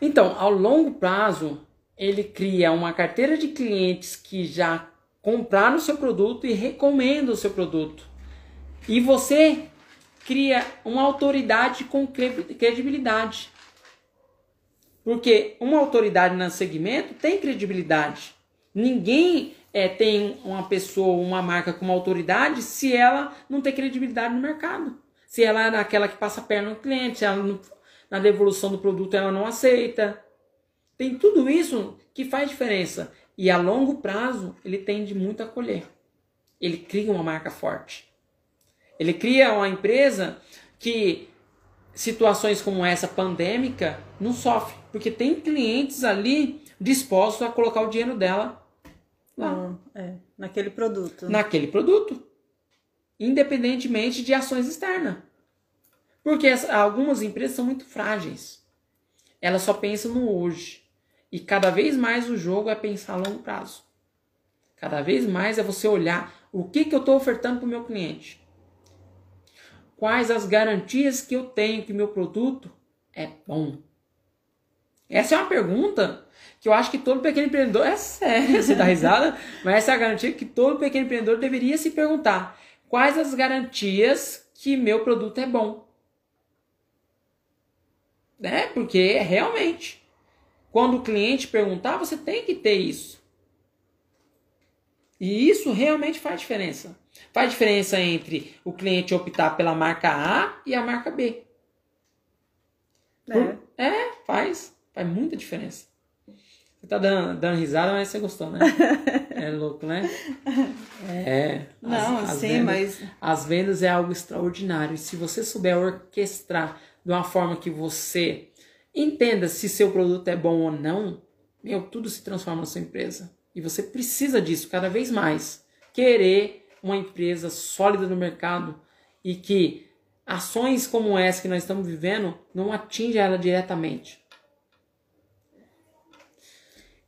[SPEAKER 1] Então, ao longo prazo, ele cria uma carteira de clientes que já compraram o seu produto e recomendam o seu produto. E você cria uma autoridade com cre- credibilidade. Porque uma autoridade no segmento tem credibilidade. Ninguém é, tem uma pessoa, uma marca com uma autoridade se ela não tem credibilidade no mercado. Se ela é aquela que passa a perna no cliente, se ela não- na devolução do produto ela não aceita. Tem tudo isso que faz diferença. E a longo prazo ele tende muito a colher. Ele cria uma marca forte. Ele cria uma empresa que situações como essa pandêmica não sofre, porque tem clientes ali dispostos a colocar o dinheiro dela lá,
[SPEAKER 2] Não, é, naquele produto.
[SPEAKER 1] naquele produto, independentemente de ações externas. Porque as- algumas empresas são muito frágeis. Elas só pensam no hoje. E cada vez mais o jogo é pensar a longo prazo. Cada vez mais é você olhar o que, que eu estou ofertando para o meu cliente. Quais as garantias que eu tenho que meu produto é bom. Essa é uma pergunta que eu acho que todo pequeno empreendedor, é sério, você dá risada, [LAUGHS] mas essa é a garantia que todo pequeno empreendedor deveria se perguntar. Quais as garantias que meu produto é bom? Né? Porque realmente, quando o cliente perguntar, você tem que ter isso. E isso realmente faz diferença. Faz diferença entre o cliente optar pela marca A e a marca B.
[SPEAKER 2] É.
[SPEAKER 1] É, faz. Faz muita diferença. Você tá dando, dando risada, mas você gostou, né? [LAUGHS] É louco, né? É.
[SPEAKER 2] Não,
[SPEAKER 1] as- as
[SPEAKER 2] sim,
[SPEAKER 1] vendas-
[SPEAKER 2] mas
[SPEAKER 1] As vendas é algo extraordinário. E se você souber orquestrar de uma forma que você entenda se seu produto é bom ou não, meu, tudo se transforma na sua empresa. E você precisa disso cada vez mais. Querer uma empresa sólida no mercado e que ações como essa que nós estamos vivendo não atinja ela diretamente.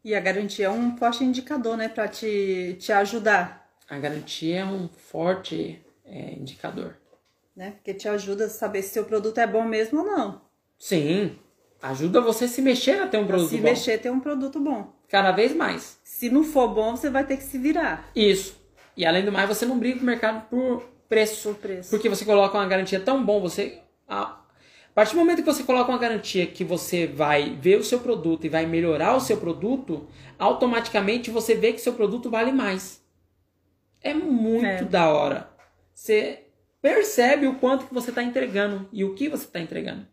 [SPEAKER 2] E a garantia é um forte indicador, né, para te, te ajudar,
[SPEAKER 1] A garantia é um forte é, indicador.
[SPEAKER 2] né? Porque te ajuda a saber se seu produto é bom mesmo ou não.
[SPEAKER 1] Sim, ajuda você a se mexer a ter um produto
[SPEAKER 2] se
[SPEAKER 1] bom.
[SPEAKER 2] mexer, ter um produto bom.
[SPEAKER 1] Cada vez mais.
[SPEAKER 2] Se não for bom, você vai ter que se virar
[SPEAKER 1] Isso. E além do mais, você não briga com o mercado por preço.
[SPEAKER 2] por preço.
[SPEAKER 1] Porque você coloca uma garantia tão bom, você. A a partir do momento que você coloca uma garantia que você vai ver o seu produto e vai melhorar o seu produto, automaticamente você vê que seu produto vale mais. É muito
[SPEAKER 2] É.
[SPEAKER 1] da hora. Você percebe o quanto que você está entregando e o que você está entregando.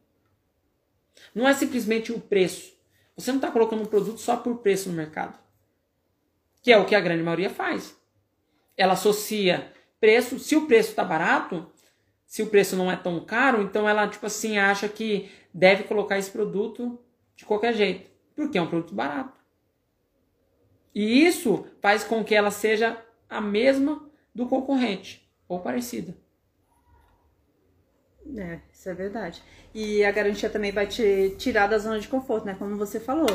[SPEAKER 1] Não é simplesmente o preço. Você não está colocando um produto só por preço no mercado. Que é o que a grande maioria faz. Ela associa preço, se o preço está barato, se o preço não é tão caro, então ela tipo assim acha que deve colocar esse produto de qualquer jeito, porque é um produto barato. E isso faz com que ela seja a mesma do concorrente ou parecida.
[SPEAKER 2] É, isso é verdade. E a garantia também vai te tirar da zona de conforto, né? Como você falou.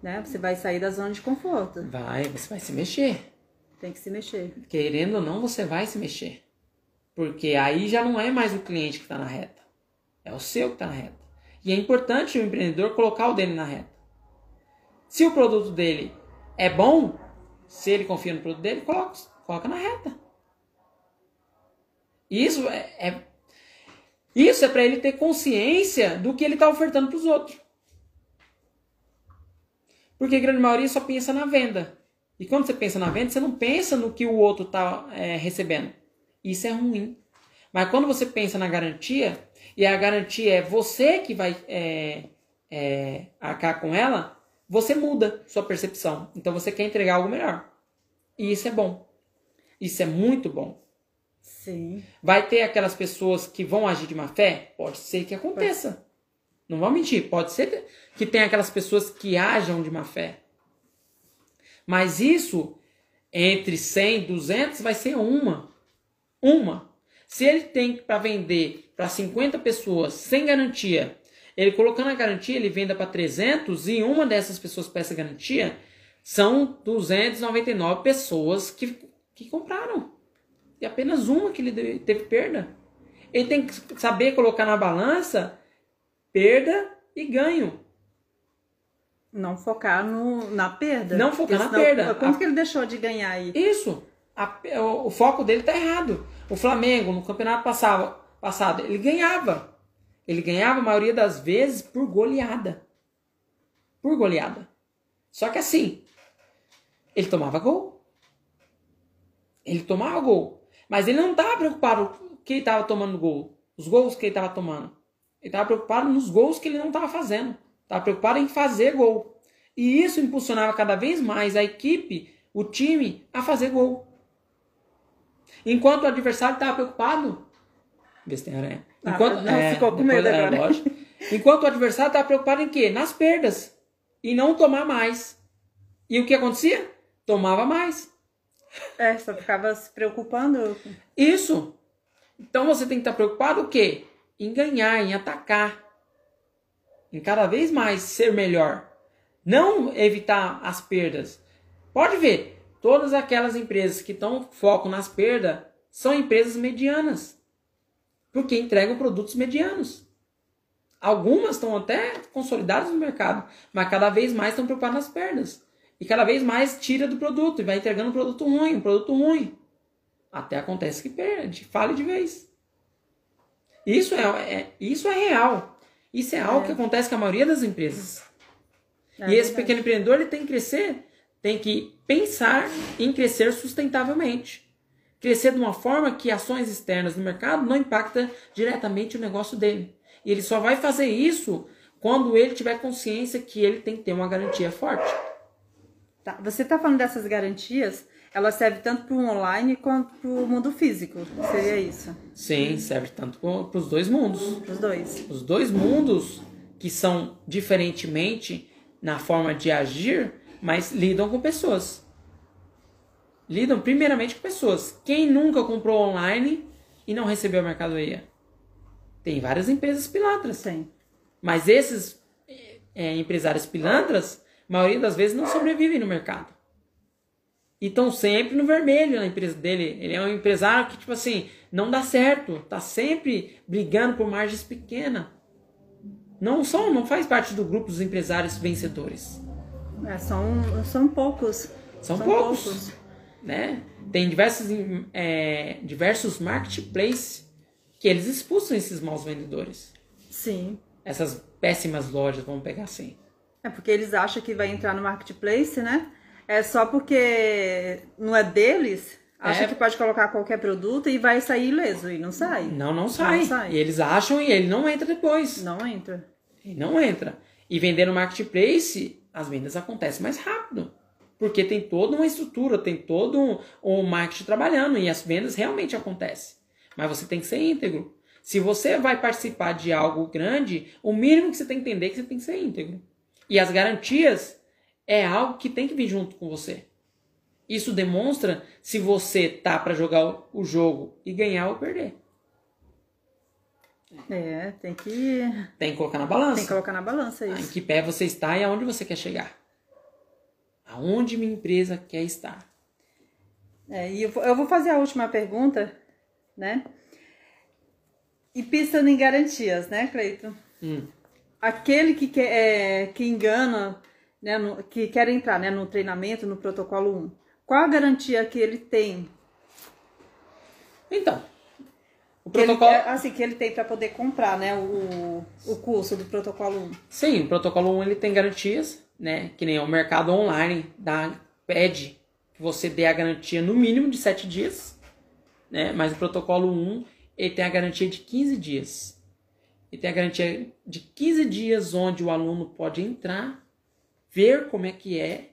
[SPEAKER 2] Né? Você vai sair da zona de conforto.
[SPEAKER 1] Vai, você vai se mexer.
[SPEAKER 2] Tem que se mexer.
[SPEAKER 1] Querendo ou não, você vai se mexer. Porque aí já não é mais o cliente que está na reta. É o seu que está na reta. E é importante o empreendedor colocar o dele na reta. Se o produto dele é bom, se ele confia no produto dele, coloca, coloca na reta. Isso é, é isso é para ele ter consciência do que ele está ofertando para os outros. Porque a grande maioria só pensa na venda. E quando você pensa na venda, você não pensa no que o outro está é, recebendo. Isso é ruim. Mas quando você pensa na garantia, e a garantia é você que vai é, é, arcar com ela, você muda sua percepção. Então você quer entregar algo melhor. E isso é bom. Isso é muito bom.
[SPEAKER 2] Sim.
[SPEAKER 1] Vai ter aquelas pessoas que vão agir de má fé? Pode ser que aconteça. Pode. Não vou mentir, pode ser que tenha aquelas pessoas que ajam de má fé. Mas isso, entre 100 e 200, vai ser uma. Uma. Se ele tem para vender para 50 pessoas sem garantia, ele colocando a garantia, ele venda para 300 e uma dessas pessoas peça garantia, são 299 pessoas que, que compraram. E apenas uma que ele teve perda. Ele tem que saber colocar na balança perda e ganho.
[SPEAKER 2] Não focar no, na perda.
[SPEAKER 1] Não focar na perda.
[SPEAKER 2] Quanto a... que ele deixou de ganhar aí?
[SPEAKER 1] Isso. A, o, o, foco dele tá errado. O Flamengo, no campeonato passado, passado, ele ganhava. Ele ganhava a maioria das vezes por goleada. Por goleada. Só que assim, ele tomava gol. Ele tomava gol. Mas ele não estava preocupado que ele estava tomando gol, os gols que ele estava tomando. Ele estava preocupado nos gols que ele não estava fazendo. Estava preocupado em fazer gol. E isso impulsionava cada vez mais a equipe, o time, a fazer gol. Enquanto o adversário estava preocupado. Aranha.
[SPEAKER 2] Ah, Enquanto, ah, não, é, ficou com medo é, agora.
[SPEAKER 1] Enquanto o adversário estava preocupado em quê? Nas perdas. E não tomar mais. E o que acontecia? Tomava mais.
[SPEAKER 2] É, só ficava se preocupando.
[SPEAKER 1] Isso. Então você tem que estar preocupado o quê? Em ganhar, em atacar. Em cada vez mais ser melhor. Não evitar as perdas. Pode ver, todas aquelas empresas que estão foco nas perdas são empresas medianas. Porque entregam produtos medianos. Algumas estão até consolidadas no mercado, mas cada vez mais estão preocupadas nas perdas. E cada vez mais tira do produto e vai entregando um produto ruim, um produto ruim. Até acontece que perde, fale de vez. Isso é, é isso é real. Isso é algo é. que acontece com a maioria das empresas. É e esse pequeno empreendedor ele tem que crescer, tem que pensar em crescer sustentavelmente. Crescer de uma forma que ações externas no mercado não impactam diretamente o negócio dele. E ele só vai fazer isso quando ele tiver consciência que ele tem que ter uma garantia forte.
[SPEAKER 2] Tá. Você está falando dessas garantias, ela serve tanto para o online quanto para o mundo físico, seria isso?
[SPEAKER 1] Sim, serve tanto para os dois mundos.
[SPEAKER 2] Os dois.
[SPEAKER 1] Os dois mundos que são diferentemente na forma de agir, mas lidam com pessoas. Lidam primeiramente com pessoas. Quem nunca comprou online e não recebeu a mercadoria? Tem várias empresas pilantras.
[SPEAKER 2] Tem.
[SPEAKER 1] Mas esses é, empresários pilantras maioria das vezes não sobrevivem no mercado. E estão sempre no vermelho na empresa dele. Ele é um empresário que, tipo assim, não dá certo. Tá sempre brigando por margens pequenas. Não são, não faz parte do grupo dos empresários vencedores.
[SPEAKER 2] É, são, são poucos.
[SPEAKER 1] São, são poucos, poucos. Né? Tem diversos, é, diversos marketplaces que eles expulsam esses maus vendedores.
[SPEAKER 2] Sim.
[SPEAKER 1] Essas péssimas lojas, vamos pegar assim.
[SPEAKER 2] É porque eles acham que vai entrar no marketplace, né? É só porque não é deles, acha é. que pode colocar qualquer produto e vai sair ileso. E não sai.
[SPEAKER 1] Não, não sai. Não sai. E eles acham e ele não entra depois.
[SPEAKER 2] Não entra.
[SPEAKER 1] Ele não entra. E vender no marketplace, as vendas acontecem mais rápido. Porque tem toda uma estrutura, tem todo um, um marketing trabalhando e as vendas realmente acontecem. Mas você tem que ser íntegro. Se você vai participar de algo grande, o mínimo que você tem que entender é que você tem que ser íntegro. E as garantias é algo que tem que vir junto com você. Isso demonstra se você tá para jogar o jogo e ganhar ou perder.
[SPEAKER 2] É, tem que.
[SPEAKER 1] Tem que colocar na balança.
[SPEAKER 2] Tem que colocar na balança
[SPEAKER 1] Em
[SPEAKER 2] isso.
[SPEAKER 1] que pé você está e aonde você quer chegar. Aonde minha empresa quer estar.
[SPEAKER 2] É, e eu vou- eu vou fazer a última pergunta, né? E pensando em garantias, né, Cleiton?
[SPEAKER 1] Hum.
[SPEAKER 2] Aquele que, quer, é, que engana, né, no- que quer entrar né, no treinamento, no protocolo 1, qual a garantia que ele tem?
[SPEAKER 1] Então, o
[SPEAKER 2] Que ele,
[SPEAKER 1] protocolo.
[SPEAKER 2] é, assim, que ele tem para poder comprar, né, o, o curso do protocolo 1.
[SPEAKER 1] Sim, o protocolo 1 ele tem garantias, né? Que nem o mercado online dá, pede que você dê a garantia no mínimo de 7 dias, né? Mas o protocolo 1 ele tem a garantia de 15 dias. Ele tem a garantia de 15 dias onde o aluno pode entrar, ver como é que é,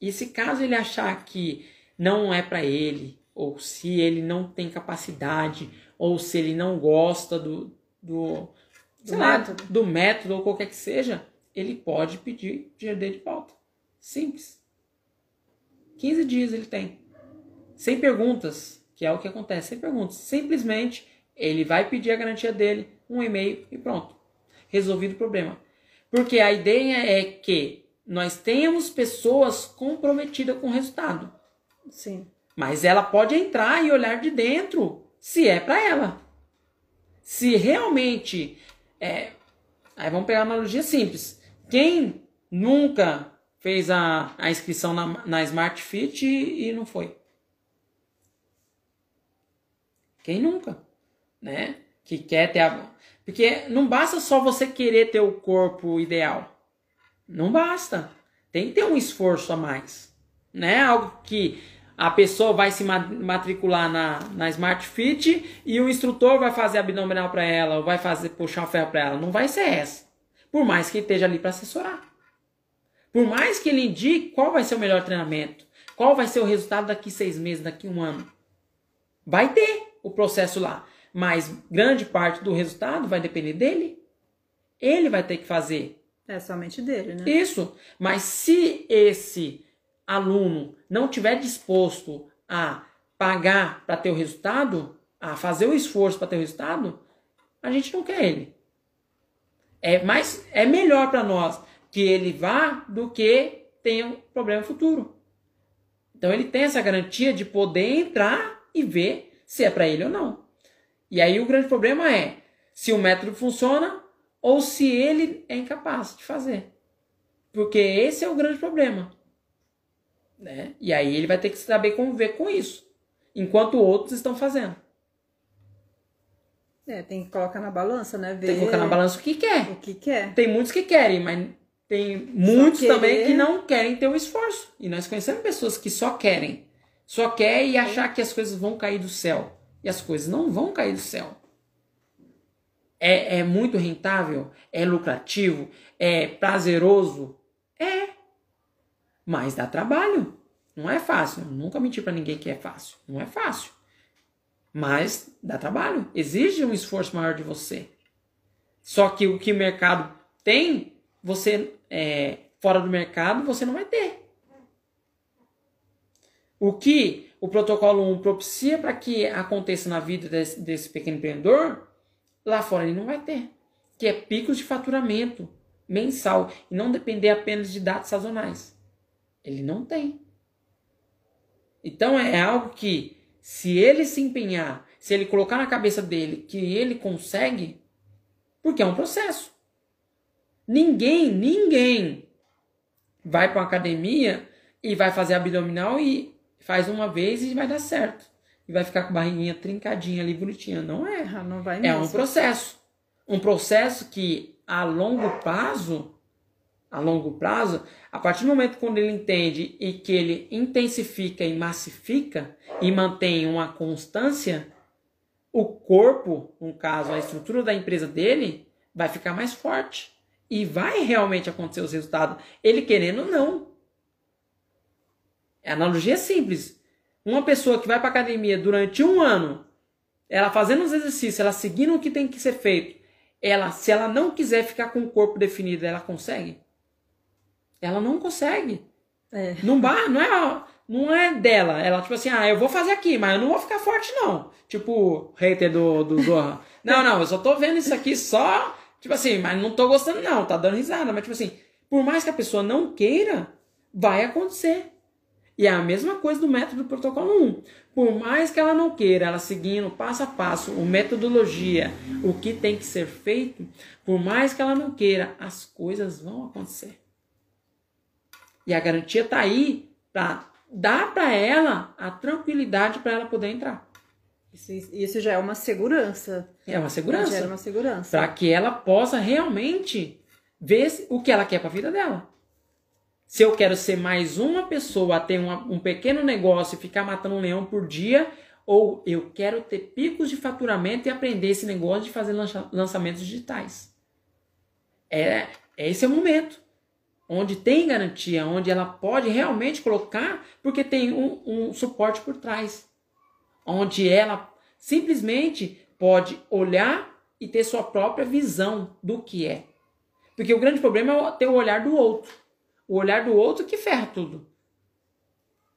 [SPEAKER 1] e se caso ele achar que não é para ele, ou se ele não tem capacidade, ou se ele não gosta do, do,
[SPEAKER 2] Do
[SPEAKER 1] sei lá,
[SPEAKER 2] método.
[SPEAKER 1] do método ou qualquer que seja, ele pode pedir dele de volta. Simples. 15 dias ele tem. Sem perguntas, que é o que acontece, sem perguntas. Simplesmente ele vai pedir a garantia dele, um e-mail e pronto. Resolvido o problema. Porque a ideia é que nós tenhamos pessoas comprometidas com o resultado.
[SPEAKER 2] Sim.
[SPEAKER 1] Mas ela pode entrar e olhar de dentro se é para ela. Se realmente é, aí vamos pegar uma analogia simples. Quem nunca fez a, a inscrição na, na Smart Fit e, e não foi? Quem nunca, né? Que quer ter a porque não basta só você querer ter o corpo ideal. Não basta. Tem que ter um esforço a mais. Né? Algo que a pessoa vai se ma- matricular na, na Smart Fit e o instrutor vai fazer abdominal para ela, ou vai fazer puxar o ferro para ela. Não vai ser essa. Por mais que ele esteja ali para assessorar. Por mais que ele indique qual vai ser o melhor treinamento, qual vai ser o resultado daqui seis meses, daqui um ano. Vai ter o processo lá. Mas grande parte do resultado vai depender dele. Ele vai ter que fazer.
[SPEAKER 2] É somente dele, né?
[SPEAKER 1] Isso. Mas se esse aluno não tiver disposto a pagar para ter o resultado, a fazer o esforço para ter o resultado, a gente não quer ele. É mais é melhor para nós que ele vá do que tenha um problema futuro. Então ele tem essa garantia de poder entrar e ver se é para ele ou não. E aí o grande problema é se o método funciona ou se ele é incapaz de fazer. Porque esse é o grande problema. Né? E aí ele vai ter que saber conviver com isso. Enquanto outros estão fazendo.
[SPEAKER 2] É, tem que colocar na balança, né? Ver
[SPEAKER 1] Tem que colocar na balança o que quer.
[SPEAKER 2] o que quer.
[SPEAKER 1] Tem muitos que querem, mas tem muitos
[SPEAKER 2] querer.
[SPEAKER 1] também que não querem ter o esforço. E nós conhecemos pessoas que só querem. Só quer e achar que as coisas vão cair do céu. E as coisas não vão cair do céu. É, é muito rentável? É lucrativo? É prazeroso? É. Mas dá trabalho. Não é fácil. Eu nunca menti pra ninguém que é fácil. Não é fácil. Mas dá trabalho. Exige um esforço maior de você. Só que o que o mercado tem, você é, fora do mercado, você não vai ter. O que o protocolo 1 propicia para que aconteça na vida desse, desse pequeno empreendedor, lá fora ele não vai ter. Que é picos de faturamento mensal e não depender apenas de dados sazonais. Ele não tem. Então é algo que, se ele se empenhar, se ele colocar na cabeça dele que ele consegue, porque é um processo. Ninguém, ninguém vai para uma academia e vai fazer abdominal e faz uma vez e vai dar certo. E vai ficar com a barriguinha trincadinha ali, bonitinha. Não é.
[SPEAKER 2] Ah, não vai
[SPEAKER 1] É
[SPEAKER 2] mesmo.
[SPEAKER 1] um processo. Um processo que a longo prazo, a longo prazo, a partir do momento quando ele entende e que ele intensifica e massifica e mantém uma constância, o corpo, no caso, a estrutura da empresa dele, vai ficar mais forte. E vai realmente acontecer os resultados. Ele querendo ou não. A analogia é simples. Uma pessoa que vai para academia durante um ano, ela fazendo os exercícios, ela seguindo o que tem que ser feito, ela, se ela não quiser ficar com o corpo definido, ela consegue? Ela não consegue.
[SPEAKER 2] É.
[SPEAKER 1] Não, ba- não é não é dela. Ela, tipo assim, ah, eu vou fazer aqui, mas eu não vou ficar forte, não. Tipo, hater do, do [LAUGHS] não, não, eu só tô vendo isso aqui só, tipo assim, mas não tô gostando, não, tá dando risada. Mas, tipo assim, por mais que a pessoa não queira, vai acontecer. E é a mesma coisa do método do protocolo 1. Por mais que ela não queira, ela seguindo passo a passo, a metodologia, o que tem que ser feito, por mais que ela não queira, as coisas vão acontecer. E a garantia está aí para dar para ela a tranquilidade para ela poder entrar.
[SPEAKER 2] Isso, isso já é uma segurança.
[SPEAKER 1] É uma segurança.
[SPEAKER 2] Já é uma segurança.
[SPEAKER 1] Para que ela possa realmente ver o que ela quer para a vida dela. Se eu quero ser mais uma pessoa ter uma, um pequeno negócio e ficar matando um leão por dia, ou eu quero ter picos de faturamento e aprender esse negócio de fazer lançamentos digitais. É, esse é o momento onde tem garantia, onde ela pode realmente colocar, porque tem um, um suporte por trás, onde ela simplesmente pode olhar e ter sua própria visão do que é. Porque o grande problema é ter o olhar do outro. O olhar do outro que ferra tudo.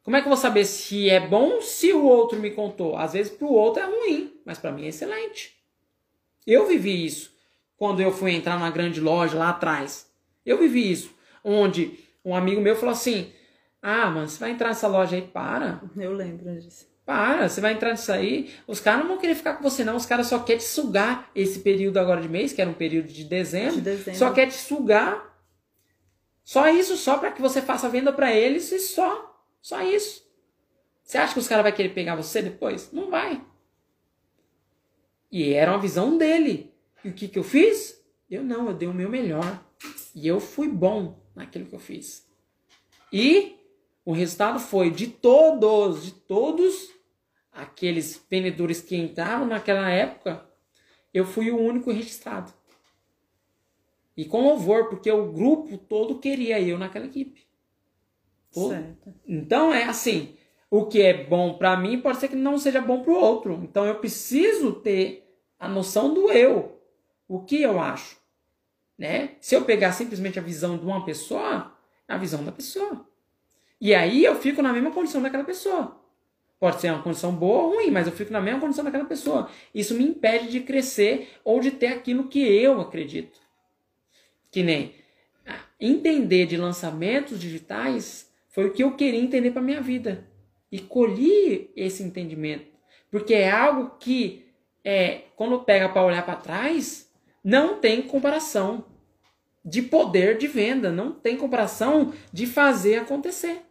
[SPEAKER 1] Como é que eu vou saber se é bom se o outro me contou? Às vezes para o outro é ruim, mas para mim é excelente. Eu vivi isso quando eu fui entrar na grande loja lá atrás. Eu vivi isso onde um amigo meu falou assim: Ah, mano, você vai entrar nessa loja aí? Para.
[SPEAKER 2] Eu lembro disso.
[SPEAKER 1] Para, você vai entrar nisso aí. Os caras não vão querer ficar com você, não. Os caras só querem te sugar esse período agora de mês, que era um período de dezembro. De dezembro. Só quer te sugar. Só isso, só para que você faça venda para eles e só. Só isso. Você acha que os caras vão querer pegar você depois? Não vai. E era uma visão dele. E o que, que eu fiz? Eu não, eu dei o meu melhor. E eu fui bom naquilo que eu fiz. E o resultado foi de todos, de todos aqueles vendedores que entraram naquela época, eu fui o único registrado. E com louvor, porque o grupo todo queria eu naquela equipe. Certo. Então é assim, o que é bom para mim pode ser que não seja bom para o outro. Então eu preciso ter a noção do eu, o que eu acho. Né? Se eu pegar simplesmente a visão de uma pessoa, é a visão da pessoa. E aí eu fico na mesma condição daquela pessoa. Pode ser uma condição boa ou ruim, mas eu fico na mesma condição daquela pessoa. Isso me impede de crescer ou de ter aquilo que eu acredito. Que nem ah, entender de lançamentos digitais foi o que eu queria entender para minha vida. E colhi esse entendimento. Porque é algo que, é, quando pega para olhar para trás, não tem comparação de poder de venda, não tem comparação de fazer acontecer.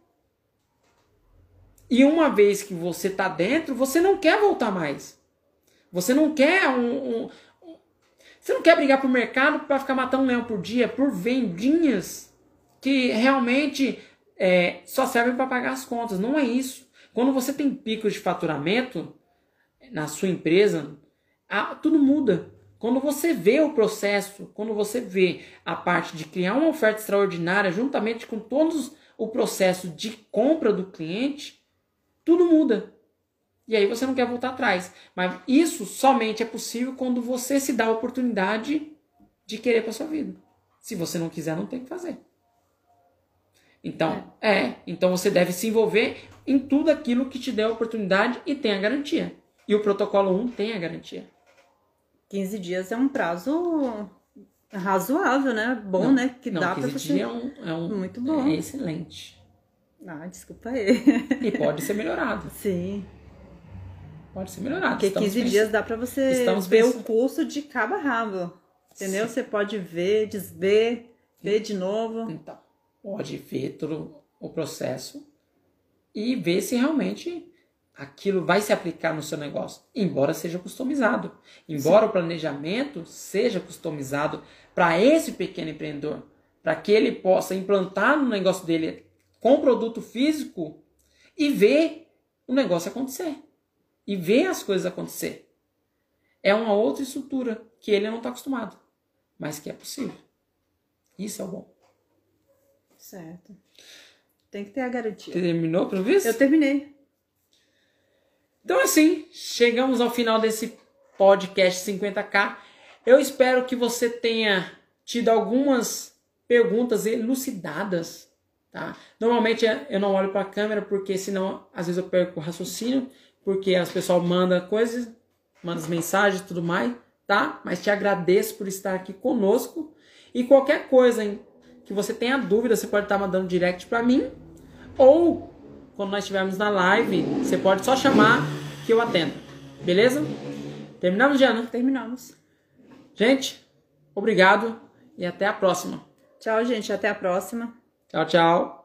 [SPEAKER 1] E uma vez que você está dentro, você não quer voltar mais. Você não quer um, um, um você não quer brigar pro mercado para ficar matando um leão por dia por vendinhas que realmente é, só servem para pagar as contas. Não é isso. Quando você tem picos de faturamento na sua empresa, a, tudo muda. Quando você vê o processo, quando você vê a parte de criar uma oferta extraordinária juntamente com todos o processo de compra do cliente, tudo muda. E aí você não quer voltar atrás. Mas isso somente é possível quando você se dá a oportunidade de querer para sua vida. Se você não quiser, não tem que fazer. Então, é. é, então você deve se envolver em tudo aquilo que te der a oportunidade e tem a garantia. E o protocolo 1 tem a garantia.
[SPEAKER 2] 15 dias é um prazo razoável, né? Bom, não, né?
[SPEAKER 1] Que não, dá 15 pra você... dias é um, é um
[SPEAKER 2] muito bom.
[SPEAKER 1] É excelente.
[SPEAKER 2] Ah, desculpa aí.
[SPEAKER 1] E pode ser melhorado. [LAUGHS]
[SPEAKER 2] Sim.
[SPEAKER 1] Pode ser melhorado.
[SPEAKER 2] Porque Estamos 15 pensando... dias dá para você Estamos ver o curso de cabo a rabo. Entendeu? Sim. Você pode ver, desver, ver de novo.
[SPEAKER 1] Então, pode ver todo o processo e ver se realmente aquilo vai se aplicar no seu negócio, embora seja customizado. Embora Sim. o planejamento seja customizado para esse pequeno empreendedor, para que ele possa implantar no negócio dele com produto físico e ver o negócio acontecer. E ver as coisas acontecer. É uma outra estrutura que ele não está acostumado, mas que é possível. Isso é o bom.
[SPEAKER 2] Certo. Tem que ter a garantia.
[SPEAKER 1] Terminou, ver?
[SPEAKER 2] Eu terminei.
[SPEAKER 1] Então, assim, chegamos ao final desse podcast 50k. Eu espero que você tenha tido algumas perguntas elucidadas tá? Normalmente eu não olho para a câmera porque senão às vezes eu perco o raciocínio, porque as pessoas mandam coisas, mandam mensagens e tudo mais, tá? Mas te agradeço por estar aqui conosco e qualquer coisa hein, que você tenha dúvida, você pode estar mandando direct para mim ou quando nós estivermos na live, você pode só chamar que eu atendo. Beleza? Terminamos, Diana?
[SPEAKER 2] Terminamos.
[SPEAKER 1] Gente, obrigado e até a próxima.
[SPEAKER 2] Tchau, gente. Até a próxima.
[SPEAKER 1] Tchau, tchau.